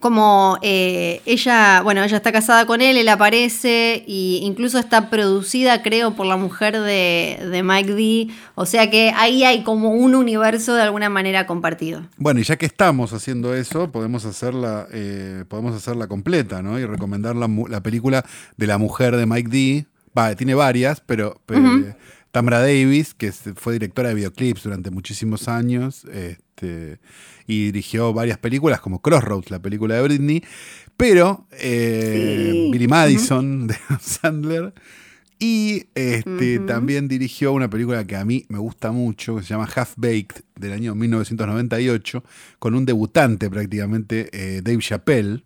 [SPEAKER 1] como eh, ella, bueno, ella está casada con él, él aparece y incluso está producida, creo, por la mujer de, de Mike D. O sea que ahí hay como un universo de alguna manera compartido.
[SPEAKER 2] Bueno, y ya que estamos haciendo eso, podemos hacerla, eh, podemos hacerla completa, ¿no? Y recomendar la, la película de la mujer de Mike D. Va, tiene varias, pero, pero, Tamra Davis, que fue directora de videoclips durante muchísimos años, este, y dirigió varias películas como Crossroads, la película de Britney, pero eh,
[SPEAKER 1] Sí.
[SPEAKER 2] Billy Madison de Sandler. Y este, también dirigió una película que a mí me gusta mucho, que se llama Half Baked, del año 1998, con un debutante prácticamente, eh, Dave Chappelle.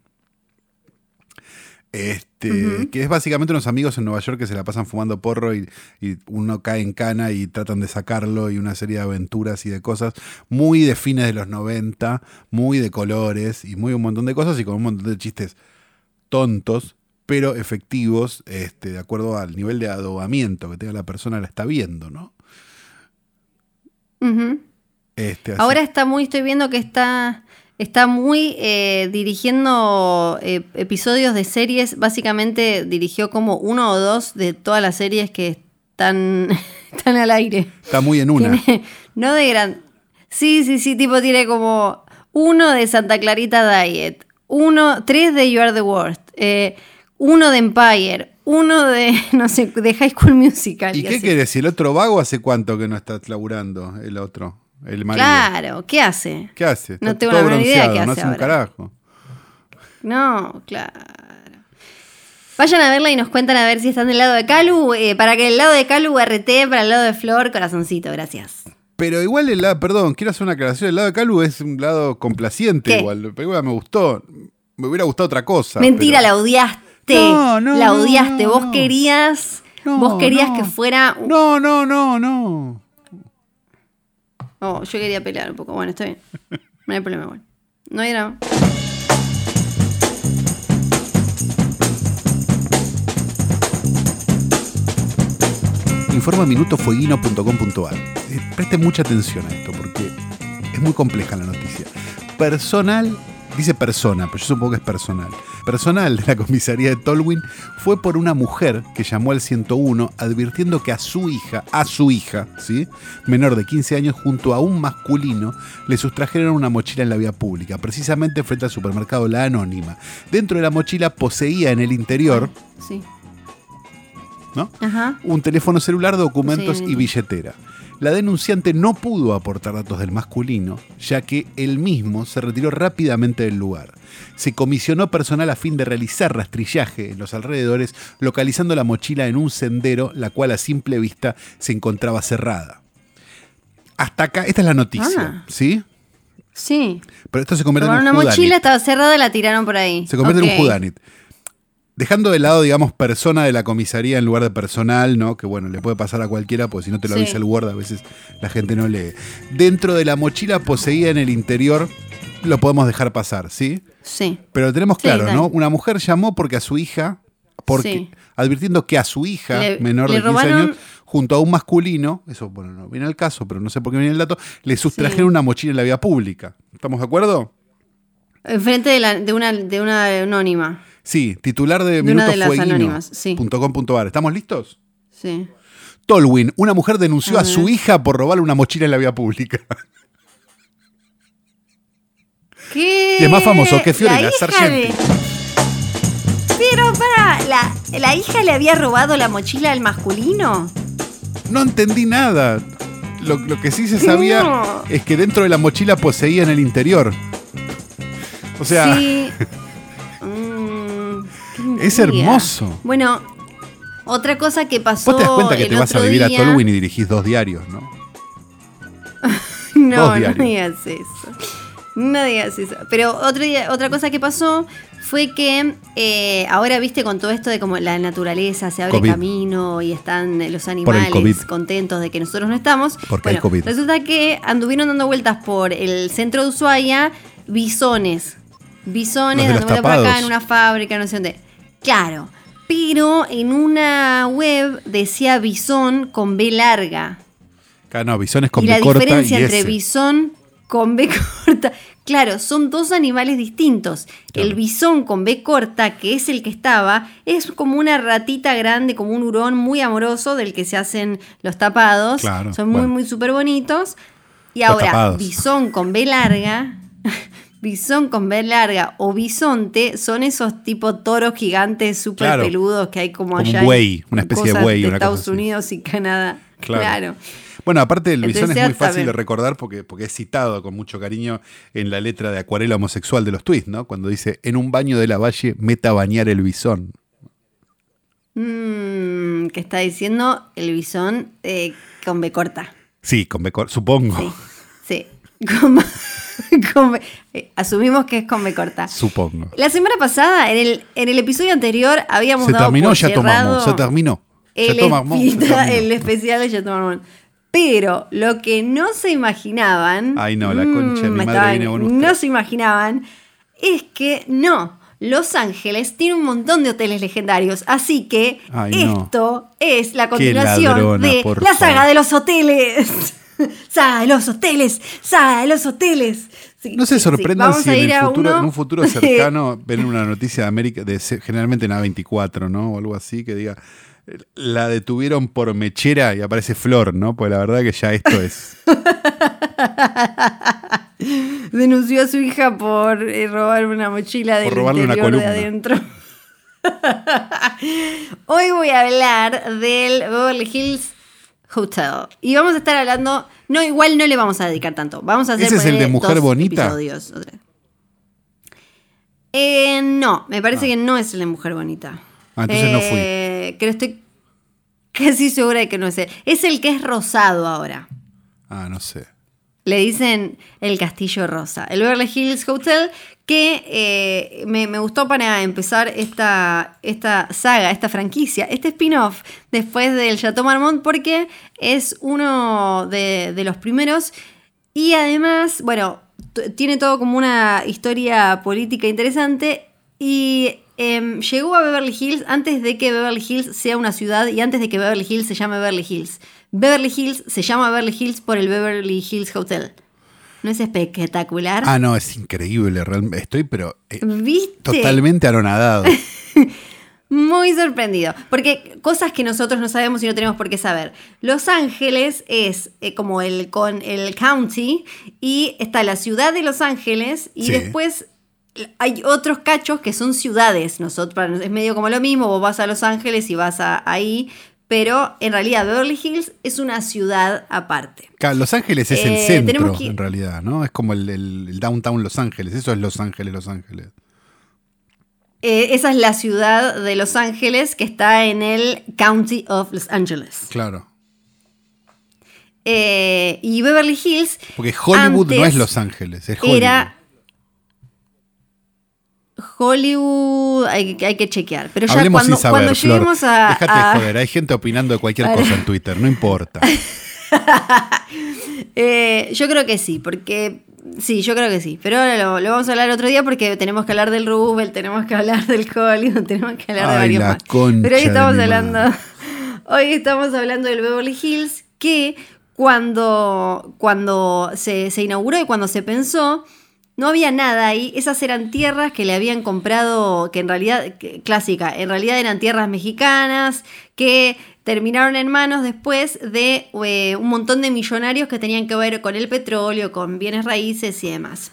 [SPEAKER 2] Este, que es básicamente unos amigos en Nueva York que se la pasan fumando porro y, y uno cae en cana y tratan de sacarlo y una serie de aventuras y de cosas muy de fines de los 90, muy de colores y muy un montón de cosas y con un montón de chistes tontos, pero efectivos, este, de acuerdo al nivel de adobamiento que tenga la persona la está viendo, ¿no? Este,
[SPEAKER 1] Ahora está muy, estoy viendo que está, está muy eh, dirigiendo eh, episodios de series. Básicamente dirigió como uno o dos de todas las series que están, están al aire.
[SPEAKER 2] está muy en una.
[SPEAKER 1] Tiene- no de gran. Sí, sí, sí, tipo tiene como uno de Santa Clarita Diet, uno, tres de You Are the Worst, eh, uno de Empire, uno de, no sé, de High School Musical.
[SPEAKER 2] ¿Y
[SPEAKER 1] y
[SPEAKER 2] qué querés? Si el otro vago hace cuánto que no está laburando, el otro, el marido.
[SPEAKER 1] Claro, ¿qué hace?
[SPEAKER 2] ¿Qué hace?
[SPEAKER 1] No tengo la menor idea
[SPEAKER 2] bronceado,
[SPEAKER 1] qué
[SPEAKER 2] no
[SPEAKER 1] hace
[SPEAKER 2] hace un carajo.
[SPEAKER 1] No, claro. Vayan a verla y nos cuentan a ver si están del lado de Calu. eh, para que el lado de Calu RT, para el lado de Flor, corazoncito, gracias.
[SPEAKER 2] Pero igual el lado, perdón, quiero hacer una aclaración. El lado de Calu es un lado complaciente,
[SPEAKER 1] ¿Qué?
[SPEAKER 2] igual. La película me gustó. Me hubiera gustado otra cosa.
[SPEAKER 1] Mentira,
[SPEAKER 2] pero-
[SPEAKER 1] la odiaste.
[SPEAKER 2] No, no,
[SPEAKER 1] la odiaste.
[SPEAKER 2] no,
[SPEAKER 1] vos querías.
[SPEAKER 2] No,
[SPEAKER 1] vos querías que fuera.
[SPEAKER 2] No, no, no, no.
[SPEAKER 1] Oh, yo quería pelear un poco. Bueno, está bien. No hay problema, bueno. No hay drama.
[SPEAKER 2] Informaminutofueguino.com.ar Eh, Presten mucha atención a esto porque es muy compleja la noticia. Personal, dice persona, pero yo supongo que es personal. Personal de la comisaría de Tolwyn fue por una mujer que llamó al 101 advirtiendo que a su hija, a su hija, ¿sí? menor de 15 años, junto a un masculino, le sustrajeron una mochila en la vía pública, precisamente frente al supermercado La Anónima. Dentro de la mochila poseía en el interior
[SPEAKER 1] Sí.
[SPEAKER 2] ¿no?
[SPEAKER 1] Ajá.
[SPEAKER 2] un teléfono celular, documentos
[SPEAKER 1] Sí,
[SPEAKER 2] y billetera. La denunciante no pudo aportar datos del masculino, ya que él mismo se retiró rápidamente del lugar. Se comisionó personal a fin de realizar rastrillaje en los alrededores, localizando la mochila en un sendero, la cual a simple vista se encontraba cerrada. Hasta acá, esta es la noticia,
[SPEAKER 1] Ah.
[SPEAKER 2] ¿sí?
[SPEAKER 1] Sí.
[SPEAKER 2] Pero esto se convierte en un
[SPEAKER 1] una mochila, estaba cerrada, la tiraron por ahí.
[SPEAKER 2] Se convierte en un whodunit. Dejando de lado, digamos, persona de la comisaría en lugar de personal, ¿no? Que bueno, le puede pasar a cualquiera, porque si no te lo
[SPEAKER 1] Sí.
[SPEAKER 2] avisa el Word, a veces la gente no lee. Dentro de la mochila poseída en el interior, lo podemos dejar pasar, ¿sí?
[SPEAKER 1] Sí.
[SPEAKER 2] Pero lo tenemos claro. ¿no? Una mujer llamó porque a su hija, porque,
[SPEAKER 1] Sí.
[SPEAKER 2] advirtiendo que a su hija,
[SPEAKER 1] Le-
[SPEAKER 2] menor de 15
[SPEAKER 1] robaron-
[SPEAKER 2] años, junto a un masculino, eso, bueno, no viene al caso, pero no sé por qué viene el dato, le sustrajeron una mochila en la vía pública. ¿Estamos de acuerdo?
[SPEAKER 1] Enfrente de, la, de, una, de una anónima.
[SPEAKER 2] Sí, titular de,
[SPEAKER 1] De
[SPEAKER 2] minutofueguino.com.ar. ¿Estamos listos?
[SPEAKER 1] Sí.
[SPEAKER 2] Tolwyn, una mujer denunció
[SPEAKER 1] A
[SPEAKER 2] a, su hija por robarle una mochila en la vía pública.
[SPEAKER 1] ¿Qué?
[SPEAKER 2] Y es más famoso que Fiorella,
[SPEAKER 1] La hija
[SPEAKER 2] Sargenti.
[SPEAKER 1] de- Pero para, la, ¿la hija le había robado la mochila al masculino?
[SPEAKER 2] No entendí nada. Lo, lo que sí se sabía
[SPEAKER 1] No.
[SPEAKER 2] es que dentro de la mochila poseía en el interior. O sea,
[SPEAKER 1] Sí.
[SPEAKER 2] Es hermoso.
[SPEAKER 1] Bueno, otra cosa que pasó.
[SPEAKER 2] Vos te das cuenta que te vas a vivir
[SPEAKER 1] día-
[SPEAKER 2] a Tolwyn y dirigís dos diarios, ¿no?
[SPEAKER 1] No,
[SPEAKER 2] Dos
[SPEAKER 1] no
[SPEAKER 2] diarios.
[SPEAKER 1] digas eso. No digas eso. Pero otro día, otra cosa que pasó fue que eh, ahora viste con todo esto de como la naturaleza se abre
[SPEAKER 2] COVID.
[SPEAKER 1] camino y están los animales contentos de que nosotros no estamos.
[SPEAKER 2] Porque hay
[SPEAKER 1] Bueno,
[SPEAKER 2] COVID.
[SPEAKER 1] Resulta que anduvieron dando vueltas por el centro de Ushuaia bisones. Bisones dando vueltas por acá en una fábrica, no sé dónde. Claro. Pero en una web decía bisón con B larga.
[SPEAKER 2] Acá no, bisones con
[SPEAKER 1] y la
[SPEAKER 2] B corta
[SPEAKER 1] diferencia
[SPEAKER 2] y
[SPEAKER 1] entre
[SPEAKER 2] S.
[SPEAKER 1] bisón con B corta. Claro, son dos animales distintos.
[SPEAKER 2] Claro.
[SPEAKER 1] El bisón con B corta, que es el que estaba, es como una ratita grande, como un hurón muy amoroso del que se hacen los tapados.
[SPEAKER 2] Claro,
[SPEAKER 1] son muy,
[SPEAKER 2] bueno.
[SPEAKER 1] muy súper bonitos. Y
[SPEAKER 2] Los
[SPEAKER 1] ahora,
[SPEAKER 2] tapados.
[SPEAKER 1] bisón con B larga. Bisón con B larga o bisonte son esos tipo toros gigantes súper
[SPEAKER 2] Claro.
[SPEAKER 1] peludos que hay como
[SPEAKER 2] Como un
[SPEAKER 1] allá. en
[SPEAKER 2] buey, una especie de buey,
[SPEAKER 1] de
[SPEAKER 2] una cosa
[SPEAKER 1] Estados. Unidos y Canadá.
[SPEAKER 2] Claro.
[SPEAKER 1] claro.
[SPEAKER 2] Bueno, aparte el bisón
[SPEAKER 1] Entonces,
[SPEAKER 2] es muy fácil de recordar porque, porque es citado con mucho cariño en la letra de acuarela homosexual de los tweets, ¿no? Cuando dice, en un baño de la valle, meta a bañar el bisón.
[SPEAKER 1] Mm, que está diciendo el bisón eh, con B corta.
[SPEAKER 2] Sí, con B cor- supongo.
[SPEAKER 1] Sí, B- eh, asumimos que es con B corta.
[SPEAKER 2] Supongo.
[SPEAKER 1] La semana pasada, en el, en el episodio anterior, habíamos
[SPEAKER 2] Se
[SPEAKER 1] dado
[SPEAKER 2] terminó,
[SPEAKER 1] por
[SPEAKER 2] ya tomamos, se terminó.
[SPEAKER 1] El,
[SPEAKER 2] ya tomamos. se
[SPEAKER 1] espi-
[SPEAKER 2] terminó.
[SPEAKER 1] el especial de Ya tomamos. Pero lo que no se imaginaban.
[SPEAKER 2] Ay, no, la concha de mi madre
[SPEAKER 1] estaban-
[SPEAKER 2] viene con usted.
[SPEAKER 1] No se imaginaban. Es que no. Los Ángeles tiene un montón de hoteles legendarios. Así que
[SPEAKER 2] Ay, no.
[SPEAKER 1] esto es la continuación
[SPEAKER 2] ladrona,
[SPEAKER 1] de la saga
[SPEAKER 2] favor.
[SPEAKER 1] de los hoteles. saga de los hoteles. De los hoteles. Sí,
[SPEAKER 2] No se
[SPEAKER 1] sí,
[SPEAKER 2] sorprendan si en, el futuro,
[SPEAKER 1] uno
[SPEAKER 2] en un futuro cercano ven una noticia de América, de, generalmente en A24, ¿no? O algo así, que diga, la detuvieron por mechera y aparece Flor, ¿no? Pues la verdad que ya esto es...
[SPEAKER 1] Denunció a su hija por eh, robar una mochila del
[SPEAKER 2] Por robarle una
[SPEAKER 1] interior de
[SPEAKER 2] columna.
[SPEAKER 1] adentro. Hoy voy a hablar del Beverly Hills Hotel. Y vamos a estar hablando. No, igual no le vamos a dedicar tanto. Vamos a hacer
[SPEAKER 2] ¿Ese es el de Mujer Bonita?
[SPEAKER 1] episodios. Eh, no, me parece
[SPEAKER 2] Ah.
[SPEAKER 1] que no es el de Mujer Bonita.
[SPEAKER 2] Ah, entonces no fui.
[SPEAKER 1] Eh, Creo estoy casi segura de que no es él. Es el que es rosado ahora.
[SPEAKER 2] Ah, no sé.
[SPEAKER 1] Le dicen el Castillo Rosa. El Beverly Hills Hotel, que eh, me, gustó para empezar esta, esta saga, esta franquicia, este spin-off después del Chateau Marmont, porque es uno de, los primeros. Y además, bueno, tiene todo como una historia política interesante. Y em, llegó a Beverly Hills antes de que Beverly Hills sea una ciudad y antes de que Beverly Hills se llame Beverly Hills. Beverly Hills se llama Beverly Hills por el Beverly Hills Hotel. ¿No es espectacular?
[SPEAKER 2] Ah, no, es increíble. realmente. Estoy, pero eh,
[SPEAKER 1] ¿Viste?
[SPEAKER 2] totalmente anonadado.
[SPEAKER 1] Muy sorprendido, porque cosas que nosotros no sabemos y no tenemos por qué saber. Los Ángeles es eh, como el, con el county y está la ciudad de Los Ángeles y
[SPEAKER 2] Sí.
[SPEAKER 1] después hay otros cachos que son ciudades. Nosotros es medio como lo mismo, vos vas a Los Ángeles y vas a, ahí, pero en realidad Beverly Hills es una ciudad aparte.
[SPEAKER 2] Claro, Los Ángeles es el
[SPEAKER 1] Eh,
[SPEAKER 2] centro,
[SPEAKER 1] que-
[SPEAKER 2] en realidad, ¿no? Es como el, el- el downtown Los Ángeles. Eso es Los Ángeles, Los Ángeles.
[SPEAKER 1] Eh, esa es la ciudad de Los Ángeles que está en el County of Los Angeles.
[SPEAKER 2] Claro.
[SPEAKER 1] Eh, y Beverly Hills
[SPEAKER 2] Porque Hollywood no es Los Ángeles, es Hollywood.
[SPEAKER 1] Era Hollywood, hay, hay que chequear. Pero ya
[SPEAKER 2] Hablemos
[SPEAKER 1] cuando,
[SPEAKER 2] saber,
[SPEAKER 1] cuando
[SPEAKER 2] Flor.
[SPEAKER 1] lleguemos a.
[SPEAKER 2] Déjate
[SPEAKER 1] a-
[SPEAKER 2] joder, hay gente opinando de cualquier cosa en Twitter, no importa.
[SPEAKER 1] Eh, yo creo que sí, porque. Sí, yo creo que sí. Pero ahora lo, lo vamos a hablar otro día porque tenemos que hablar del Roosevelt, tenemos que hablar del Hollywood, tenemos que hablar de varios más. Pero hoy estamos hablando.
[SPEAKER 2] madre.
[SPEAKER 1] Hoy estamos hablando del Beverly Hills, que cuando, cuando se, se inauguró y cuando se pensó, no había nada ahí. Esas eran tierras que le habían comprado, que en realidad, clásica, en realidad eran tierras mexicanas, que terminaron en manos después de eh, un montón de millonarios que tenían que ver con el petróleo, con bienes raíces y demás.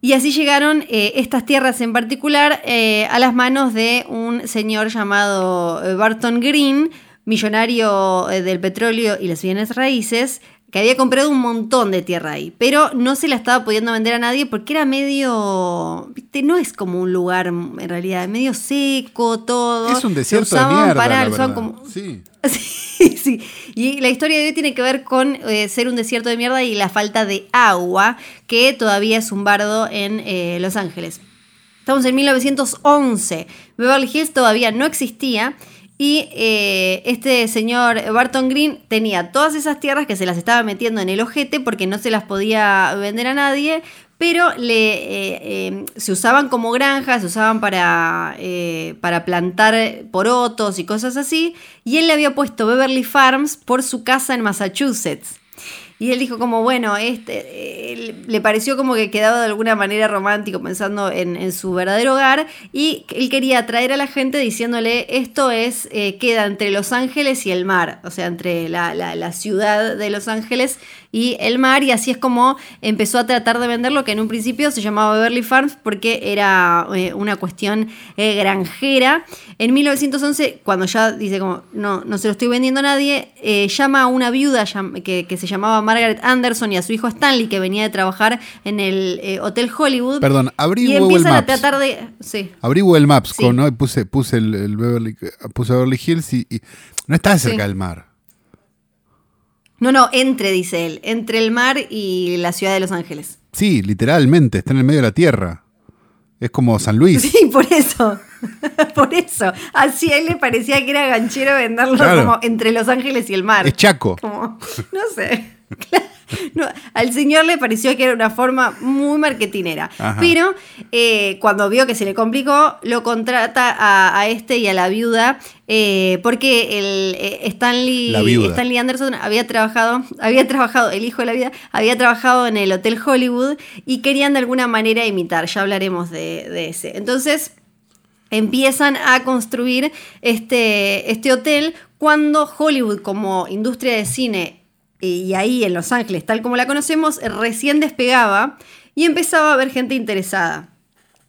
[SPEAKER 1] Y así llegaron eh, estas tierras en particular eh, a las manos de un señor llamado Barton Green, millonario del petróleo y las bienes raíces, que había comprado un montón de tierra ahí, pero no se la estaba pudiendo vender a nadie porque era medio, viste, no es como un lugar en realidad, medio seco todo.
[SPEAKER 2] Es un desierto de mierda,
[SPEAKER 1] para-
[SPEAKER 2] la verdad.
[SPEAKER 1] como-
[SPEAKER 2] Sí.
[SPEAKER 1] Sí, sí. Y la historia de hoy tiene que ver con eh, ser un desierto de mierda y la falta de agua, que todavía es un bardo en eh, Los Ángeles. Estamos en 1911. Beverly Hills todavía no existía. Y eh, este señor Barton Green tenía todas esas tierras que se las estaba metiendo en el ojete porque no se las podía vender a nadie, pero le, eh, eh, se usaban como granjas, se usaban para, eh, para plantar porotos y cosas así. Y él le había puesto Beverly Farms por su casa en Massachusetts. Y él dijo como, bueno, este, eh, le pareció como que quedaba de alguna manera romántico pensando en, en su verdadero hogar y él quería atraer a la gente diciéndole, esto es, eh, queda entre Los Ángeles y el mar, o sea, entre la, la- la ciudad de Los Ángeles y el mar y así es como empezó a tratar de venderlo que en un principio se llamaba Beverly Farms porque era eh, una cuestión eh, granjera. En 1911, cuando ya dice como, no, no se lo estoy vendiendo a nadie, eh, llama a una viuda que, que se llamaba Margaret Anderson y a su hijo Stanley que venía de trabajar en el Hotel Hollywood.
[SPEAKER 2] Perdón, abrí
[SPEAKER 1] y
[SPEAKER 2] Google
[SPEAKER 1] empiezan a
[SPEAKER 2] Maps.
[SPEAKER 1] tratar de... Sí.
[SPEAKER 2] Abrí Google Maps
[SPEAKER 1] Sí.
[SPEAKER 2] con, ¿no? y puse, puse el, el Beverly, puse Beverly Hills y, y no está cerca
[SPEAKER 1] Sí.
[SPEAKER 2] del mar.
[SPEAKER 1] No, no, entre, dice él, entre el mar y la ciudad de Los Ángeles.
[SPEAKER 2] Sí, literalmente, está en el medio de la tierra. Es como San Luis.
[SPEAKER 1] Sí, por eso. por eso. Así a él le parecía que era ganchero venderlo
[SPEAKER 2] Claro.
[SPEAKER 1] como entre Los Ángeles y el mar.
[SPEAKER 2] Es Chaco.
[SPEAKER 1] Como, no sé. Claro. No, al señor le pareció que era una forma muy marketinera.
[SPEAKER 2] Ajá.
[SPEAKER 1] Pero eh, cuando vio que se le complicó, lo contrata a, a este y a la viuda. eh, porque el eh, Stanley. Stanley Anderson había trabajado, había trabajado, el hijo de la vida, había trabajado en el Hotel Hollywood y querían de alguna manera imitar. Ya hablaremos de, de ese. Entonces empiezan a construir este, este hotel cuando Hollywood como industria de cine y ahí en Los Ángeles, tal como la conocemos, recién despegaba y empezaba a haber gente interesada.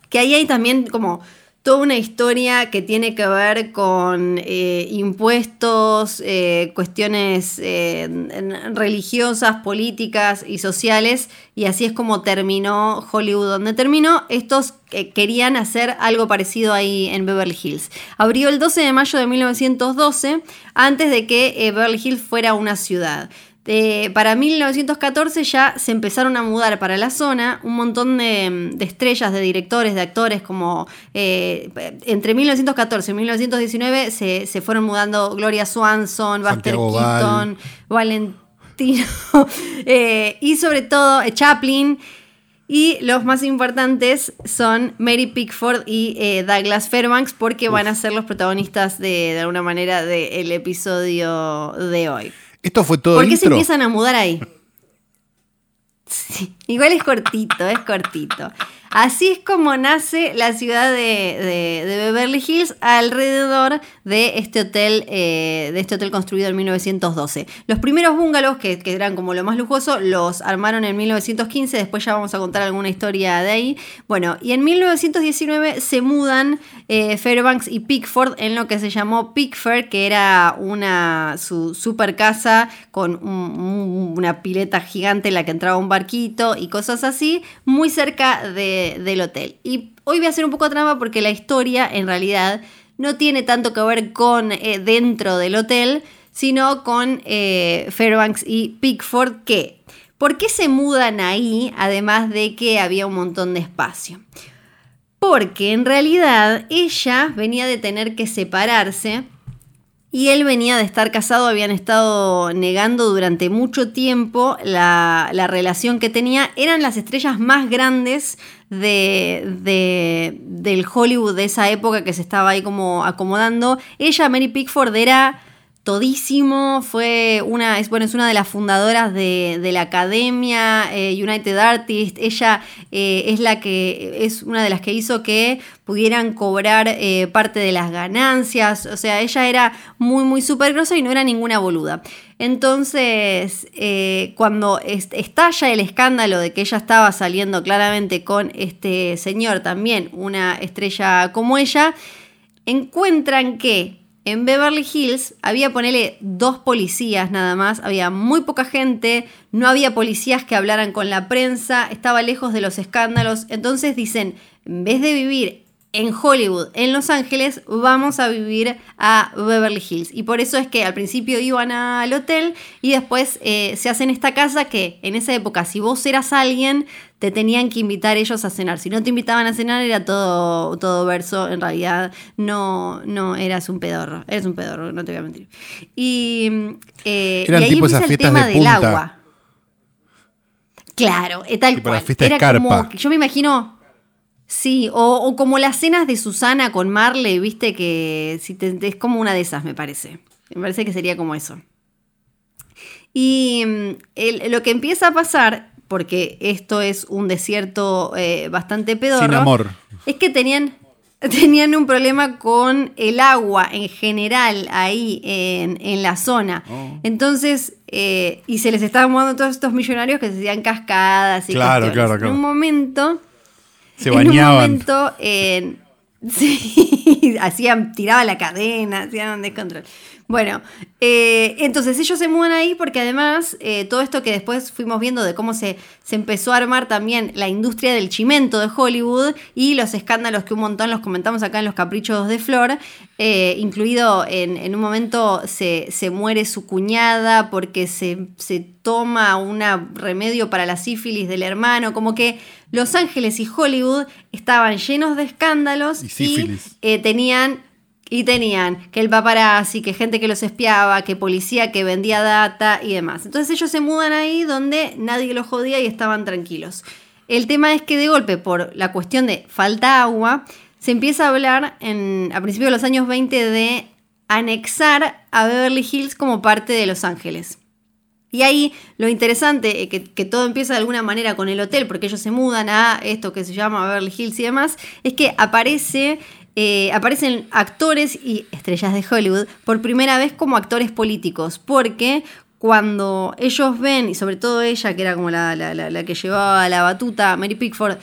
[SPEAKER 1] Que ahí hay también como toda una historia que tiene que ver con eh, impuestos, eh, cuestiones eh, religiosas, políticas y sociales, y así es como terminó Hollywood donde terminó. Estos querían hacer algo parecido ahí en Beverly Hills. Abrió el 12 de mayo de 1912, antes de que Beverly Hills fuera una ciudad. Eh, para 1914 ya se empezaron a mudar para la zona un montón de, de estrellas, de directores, de actores, como eh, entre 1914 y 1919 se, se fueron mudando Gloria Swanson, Buster
[SPEAKER 2] Val.
[SPEAKER 1] Keaton, Valentino eh, y sobre todo eh, Chaplin. Y los más importantes son Mary Pickford y eh, Douglas Fairbanks porque van a ser los protagonistas de, de alguna manera del episodio de hoy.
[SPEAKER 2] Esto fue todo
[SPEAKER 1] ¿Por qué se empiezan a mudar ahí? Sí, igual es cortito, es cortito. Así es como nace la ciudad de, Beverly Hills alrededor de este hotel, eh, de este hotel construido en 1912. Los primeros bungalows, que, eran como lo más lujoso, los armaron en 1915. Después ya vamos a contar alguna historia de ahí. Bueno, y en 1919 se mudan eh, Fairbanks y Pickford en lo que se llamó Pickford, que era una su super casa con una pileta gigante en la que entraba un barquito y cosas así, muy cerca de del hotel. Y hoy voy a hacer un poco de porque la historia en realidad no tiene tanto que ver con eh, dentro del hotel, sino con eh, Fairbanks y Pickford, que ¿por qué se mudan ahí además de que había un montón de espacio? Porque en realidad ella venía de tener que separarse y él venía de estar casado, habían estado negando durante mucho tiempo la, relación que tenía. Eran las estrellas más grandes de, del Hollywood de esa época que se estaba ahí como acomodando. Ella, Mary Pickford, era todísimo, fue una, es, bueno, es una de las fundadoras de, la Academia eh, United Artists, ella eh, es la que, es una de las que hizo que pudieran cobrar eh, parte de las ganancias, o sea, ella era muy, muy súper grosa y no era ninguna boluda. Entonces, cuando estalla el escándalo de que ella estaba saliendo claramente con este señor también, una estrella como ella, encuentran que en Beverly Hills había, ponele, dos policías nada más, había muy poca gente, no había policías que hablaran con la prensa, estaba lejos de los escándalos, entonces dicen, en vez de vivir en Hollywood, en Los Ángeles, vamos a vivir a Beverly Hills. Y por eso es que al principio iban al hotel y después eh, se hacen esta casa que en esa época, si vos eras alguien, te tenían que invitar ellos a cenar. Si no te invitaban a cenar, era todo, todo verso. En realidad, no, no eras un pedorro. Eres un pedorro, no te voy a mentir. Y, eh, y ahí empieza el tema del agua. Claro, eh, tal cual. Era como, yo me imagino Sí, o, como las cenas de Susana con Marley, viste que si es como una de esas, me parece. Me parece que sería como eso. Y mm, lo que empieza a pasar, porque esto es un desierto eh, bastante pedorro,
[SPEAKER 2] Sin amor.
[SPEAKER 1] es que tenían, tenían un problema con el agua en general ahí en, la zona. Oh. Entonces, eh, y se les estaban mudando todos estos millonarios que se hacían cascadas y
[SPEAKER 2] claro, claro, claro.
[SPEAKER 1] En un momento
[SPEAKER 2] se bañaban.
[SPEAKER 1] En un momento, sí, hacían, tiraba la cadena, hacían un descontrol. Bueno, eh, entonces ellos se mudan ahí porque además eh, todo esto que después fuimos viendo de cómo se, se, empezó a armar también la industria del chimento de Hollywood y los escándalos que un montón los comentamos acá en los caprichos de Flor, eh, incluido en, un momento se, se, muere su cuñada porque se, se toma un remedio para la sífilis del hermano, como que Los Ángeles y Hollywood estaban llenos de escándalos y, y tenían y tenían que el paparazzi, que gente que los espiaba, que policía que vendía data y demás. Entonces ellos se mudan ahí donde nadie los jodía y estaban tranquilos. El tema es que de golpe, por la cuestión de falta agua, se empieza a hablar en, a principios de los años 20 de anexar a Beverly Hills como parte de Los Ángeles. Y ahí lo interesante, que, que, todo empieza de alguna manera con el hotel, porque ellos se mudan a esto que se llama Beverly Hills y demás, es que aparece eh, aparecen actores y estrellas de Hollywood por primera vez como actores políticos, porque cuando ellos ven, y sobre todo ella, que era como la, que llevaba la batuta, Mary Pickford,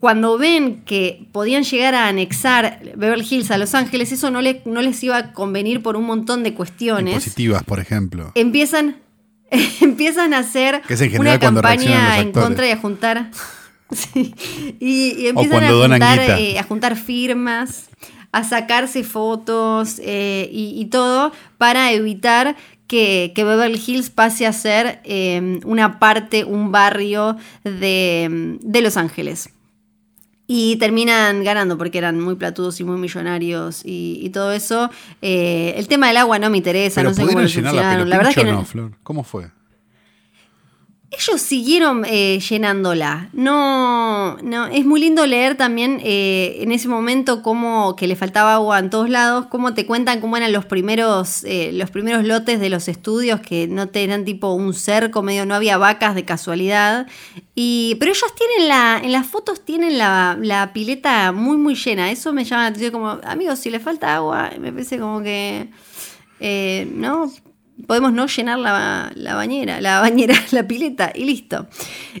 [SPEAKER 1] cuando ven que podían llegar a anexar Beverly Hills a Los Ángeles, eso no, no les iba a convenir por un montón de cuestiones.
[SPEAKER 2] Positivas, por ejemplo.
[SPEAKER 1] Empiezan, empiezan a hacer una campaña en contra y a juntar Y, empiezan eh, a juntar, firmas, a sacarse fotos eh, y, todo para evitar que, Beverly Hills pase a ser eh, una parte, un barrio de, Los Ángeles. Y terminan ganando porque eran muy platudos y muy millonarios y, todo eso. el tema del agua no me interesa, no sé cómo lo
[SPEAKER 2] La, la, verdad que no. Flor? ¿Cómo fue?
[SPEAKER 1] Ellos siguieron eh, llenándola. No, no, es muy lindo leer también eh, en ese momento cómo que le faltaba agua en todos lados, cómo te cuentan cómo eran los primeros, eh, los primeros lotes de los estudios que no tenían tipo un cerco, medio no había vacas de casualidad. Y, pero ellos tienen la, en las fotos tienen la, la pileta muy muy llena. Eso me llama la atención como, amigos, si le falta agua, me parece como que, ¿no? Podemos no llenar la, bañera, la bañera, la pileta y listo.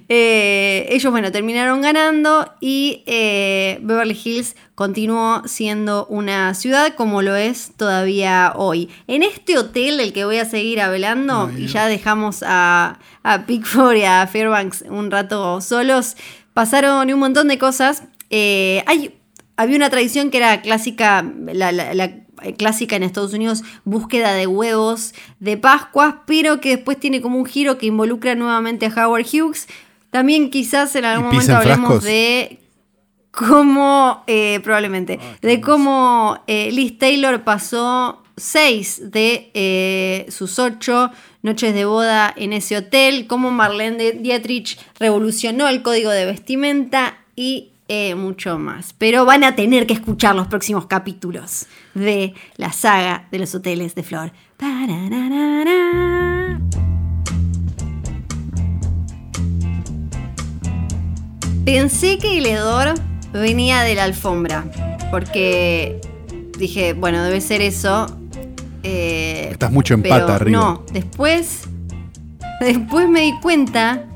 [SPEAKER 1] Eh, ellos, bueno, terminaron ganando y eh, Beverly Hills continuó siendo una ciudad como lo es todavía hoy. En este hotel del que voy a seguir hablando, y ya dejamos a, a Pickford y a Fairbanks un rato solos, pasaron un montón de cosas. Eh, hay, había una tradición que era clásica, la eh, clásica en Estados Unidos, búsqueda de huevos de Pascuas, pero que después tiene como un giro que involucra nuevamente a Howard Hughes. También quizás en algún momento hablemos de cómo, eh, probablemente, ah, de cómo eh, Liz Taylor pasó seis de sus ocho noches de boda en ese hotel, cómo Marlene Dietrich revolucionó el código de vestimenta y eh, mucho más. Pero van a tener que escuchar los próximos capítulos de la saga de los hoteles de Flor. Pensé que el hedor venía de la alfombra, porque dije, bueno, debe ser eso.
[SPEAKER 2] Eh, Estás mucho en pata arriba.
[SPEAKER 1] No, después, después me di cuenta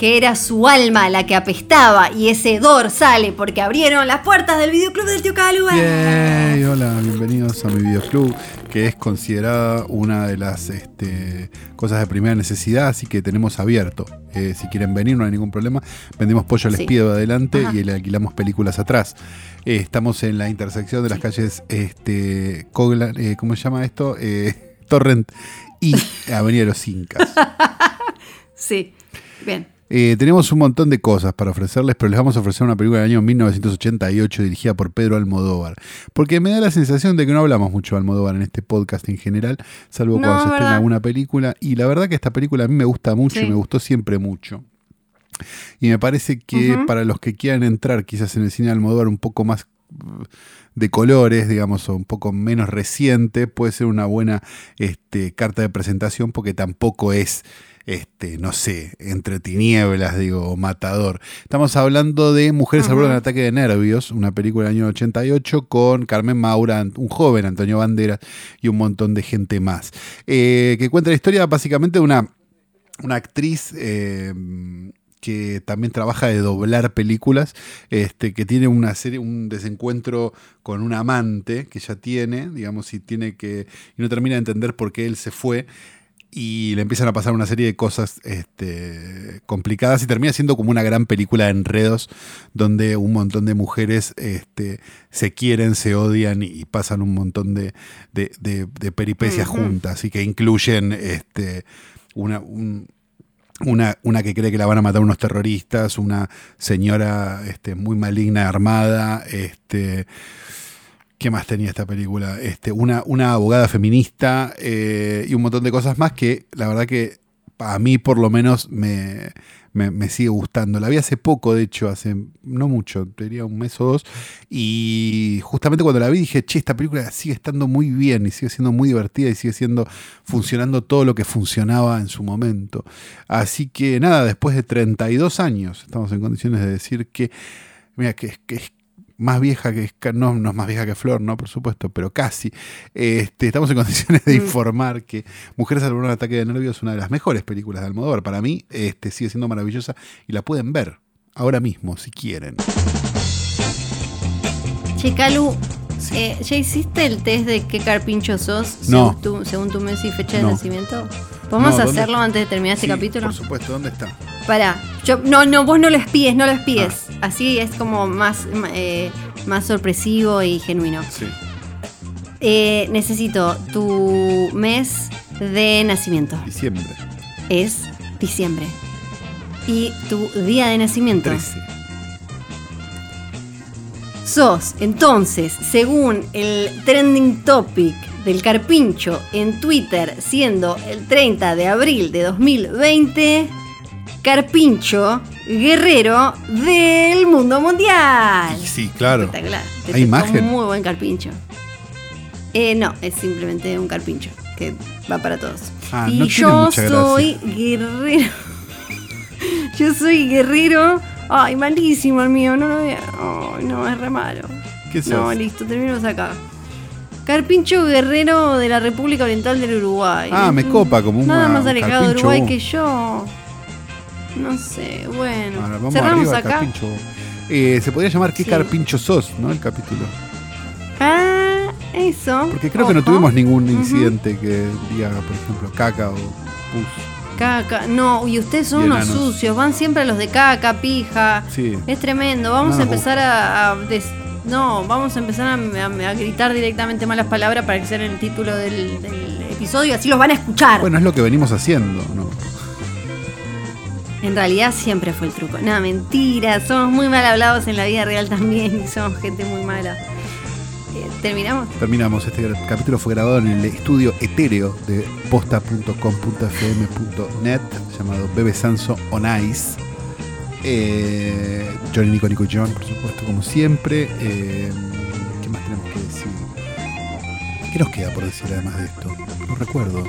[SPEAKER 1] que era su alma la que apestaba y ese hedor sale porque abrieron las puertas del videoclub del tío Calu.
[SPEAKER 2] hola, bienvenidos a mi videoclub, que es considerada una de las este, cosas de primera necesidad, así que tenemos abierto. Eh, si quieren venir, no hay ningún problema. Vendemos pollo al sí. adelante y le alquilamos películas atrás. Eh, estamos en la intersección de las calles, este, eh, ¿cómo se llama esto? Torrent y Avenida de los Incas.
[SPEAKER 1] sí, bien.
[SPEAKER 2] Eh, tenemos un montón de cosas para ofrecerles, pero les vamos a ofrecer una película del año 1988 dirigida por Pedro Almodóvar. Porque me da la sensación de que no hablamos mucho de Almodóvar en este podcast en general, salvo cuando se estrena alguna película. Y la verdad que esta película a mí me gusta mucho y me gustó siempre mucho. Y me parece que para los que quieran entrar quizás en el cine de Almodóvar un poco más de colores, digamos, o un poco menos reciente, puede ser una buena este, carta de presentación porque tampoco es este, no sé, entre tinieblas, digo, matador. Estamos hablando de Mujeres al borde del ataque de nervios, una película del año 88 con Carmen Maura, un joven Antonio Banderas y un montón de gente más. Eh, que cuenta la historia básicamente de una, una actriz. Eh, que también trabaja de doblar películas, este, que tiene una serie, un desencuentro con un amante que ya tiene, digamos, y tiene que, y no termina de entender por qué él se fue y le empiezan a pasar una serie de cosas este, complicadas y termina siendo como una gran película de enredos donde un montón de mujeres este, se quieren, se odian y, pasan un montón de, peripecias juntas y que incluyen este, una, una, una, que cree que la van a matar unos terroristas, una señora este, muy maligna armada, este, ¿Qué más tenía esta película? Este, una, una abogada feminista eh, y un montón de cosas más que la verdad que a mí por lo menos me, sigue gustando. La vi hace poco, de hecho, hace no mucho, diría un mes o dos. Y justamente cuando la vi dije, che, esta película sigue estando muy bien y sigue siendo muy divertida y sigue siendo funcionando todo lo que funcionaba en su momento. Así que nada, después de 32 años, estamos en condiciones de decir que, mira, que, que, más vieja que no, no es más vieja que Flor, no, por supuesto, pero casi. Este, estamos en condiciones de mm. informar que Mujeres al un ataque de nervios es una de las mejores películas de Almodóvar. Para mí, este, sigue siendo maravillosa y la pueden ver ahora mismo, si quieren.
[SPEAKER 1] Che, Calu, eh, ¿ya hiciste el test de qué carpincho sos no. según, tu, mes y fecha de nacimiento? ¿Podemos hacerlo antes de terminar este capítulo?
[SPEAKER 2] Por supuesto, ¿dónde está?
[SPEAKER 1] Para, yo, no, no, vos no lo espíes, no lo espíes. Ah. Así es como más, eh, más sorpresivo y genuino. Sí. Eh, necesito tu mes de nacimiento.
[SPEAKER 2] Diciembre.
[SPEAKER 1] Es diciembre. Y tu día de nacimiento. 13. Sos, entonces, según el trending topic del Carpincho en Twitter, siendo el 30 de abril de 2020 Carpincho, guerrero del mundo mundial.
[SPEAKER 2] Sí, claro.
[SPEAKER 1] Espectacular. Te
[SPEAKER 2] ¿Hay imagen?
[SPEAKER 1] Muy buen carpincho. Eh, no, es simplemente un carpincho que va para todos.
[SPEAKER 2] Ah,
[SPEAKER 1] y
[SPEAKER 2] no
[SPEAKER 1] yo soy guerrero. yo soy guerrero. Ay, malísimo el mío. No lo veo. Ay, no, es re malo.
[SPEAKER 2] ¿Qué sos?
[SPEAKER 1] No, listo, terminamos acá. Carpincho Guerrero de la República Oriental del Uruguay.
[SPEAKER 2] Ah, me copa como un
[SPEAKER 1] Nada más
[SPEAKER 2] un
[SPEAKER 1] alejado de Uruguay que yo. No sé, bueno.
[SPEAKER 2] Ahora, vamos
[SPEAKER 1] Cerramos
[SPEAKER 2] arriba,
[SPEAKER 1] acá.
[SPEAKER 2] Carpincho. Eh, se podría llamar ¿Qué
[SPEAKER 1] Sí.
[SPEAKER 2] carpincho sos? ¿No? El capítulo.
[SPEAKER 1] Ah, eso.
[SPEAKER 2] Porque creo que no tuvimos ningún incidente que diga, por ejemplo, caca o pus.
[SPEAKER 1] Caca. No, y ustedes son
[SPEAKER 2] Y
[SPEAKER 1] unos sucios. Van siempre a los de caca, pija.
[SPEAKER 2] Sí.
[SPEAKER 1] Es tremendo. Vamos
[SPEAKER 2] No
[SPEAKER 1] a empezar a. a des- No, vamos a empezar a, a- a gritar directamente malas palabras para que sea en el título del, del episodio. Así los van a escuchar.
[SPEAKER 2] Bueno, es lo que venimos haciendo, ¿no?
[SPEAKER 1] En realidad siempre fue el truco. Nada, mentira. Somos muy mal hablados en la vida real también y somos gente muy mala. Eh, ¿Terminamos?
[SPEAKER 2] Terminamos. Este capítulo fue grabado en el estudio etéreo de posta.com.fm.net llamado Bebe Sanso on Ice. Eh, Johnny Nico Nico John, por supuesto, como siempre. Eh, ¿Qué más tenemos que decir? ¿Qué nos queda por decir además de esto? No recuerdo.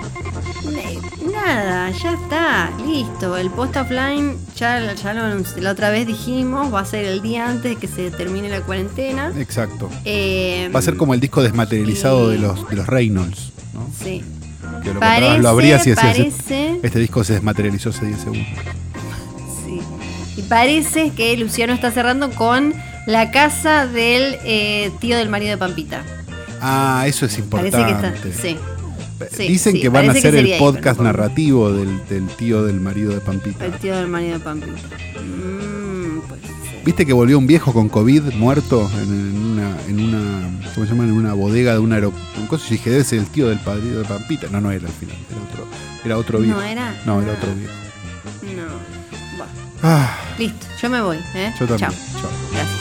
[SPEAKER 1] Eh, Nada, ya está, listo. El post offline, ya, ya lo la otra vez dijimos, va a ser el día antes de que se termine la cuarentena.
[SPEAKER 2] Exacto.
[SPEAKER 1] Eh,
[SPEAKER 2] Va a ser como el disco desmaterializado de los, de los Reynolds, ¿no?
[SPEAKER 1] Sí.
[SPEAKER 2] Que lo comprabas, lo abrías y decías,
[SPEAKER 1] parece,
[SPEAKER 2] este disco se desmaterializó hace 10 segundos.
[SPEAKER 1] sí. Y parece que Luciano está cerrando con la casa del eh, tío del marido de Pampita.
[SPEAKER 2] Ah, eso es importante.
[SPEAKER 1] Parece que está. Sí. sí,
[SPEAKER 2] Dicen
[SPEAKER 1] sí,
[SPEAKER 2] que van a hacer el podcast narrativo del, del tío del marido de Pampita.
[SPEAKER 1] El tío del marido de Pampita. Mm, pues sí.
[SPEAKER 2] ¿Viste que volvió un viejo con COVID muerto en, una, en una, ¿cómo se llama? En una bodega de un aeropuerto. Y dije, debe ser el tío del padrino de Pampita. No, no era al final, era otro, era otro viejo.
[SPEAKER 1] ¿No era?
[SPEAKER 2] No, era otro viejo.
[SPEAKER 1] No. Bueno,
[SPEAKER 2] Ah,
[SPEAKER 1] listo, yo me voy. ¿eh?
[SPEAKER 2] yo también.
[SPEAKER 1] Chao.
[SPEAKER 2] Chao.
[SPEAKER 1] Gracias.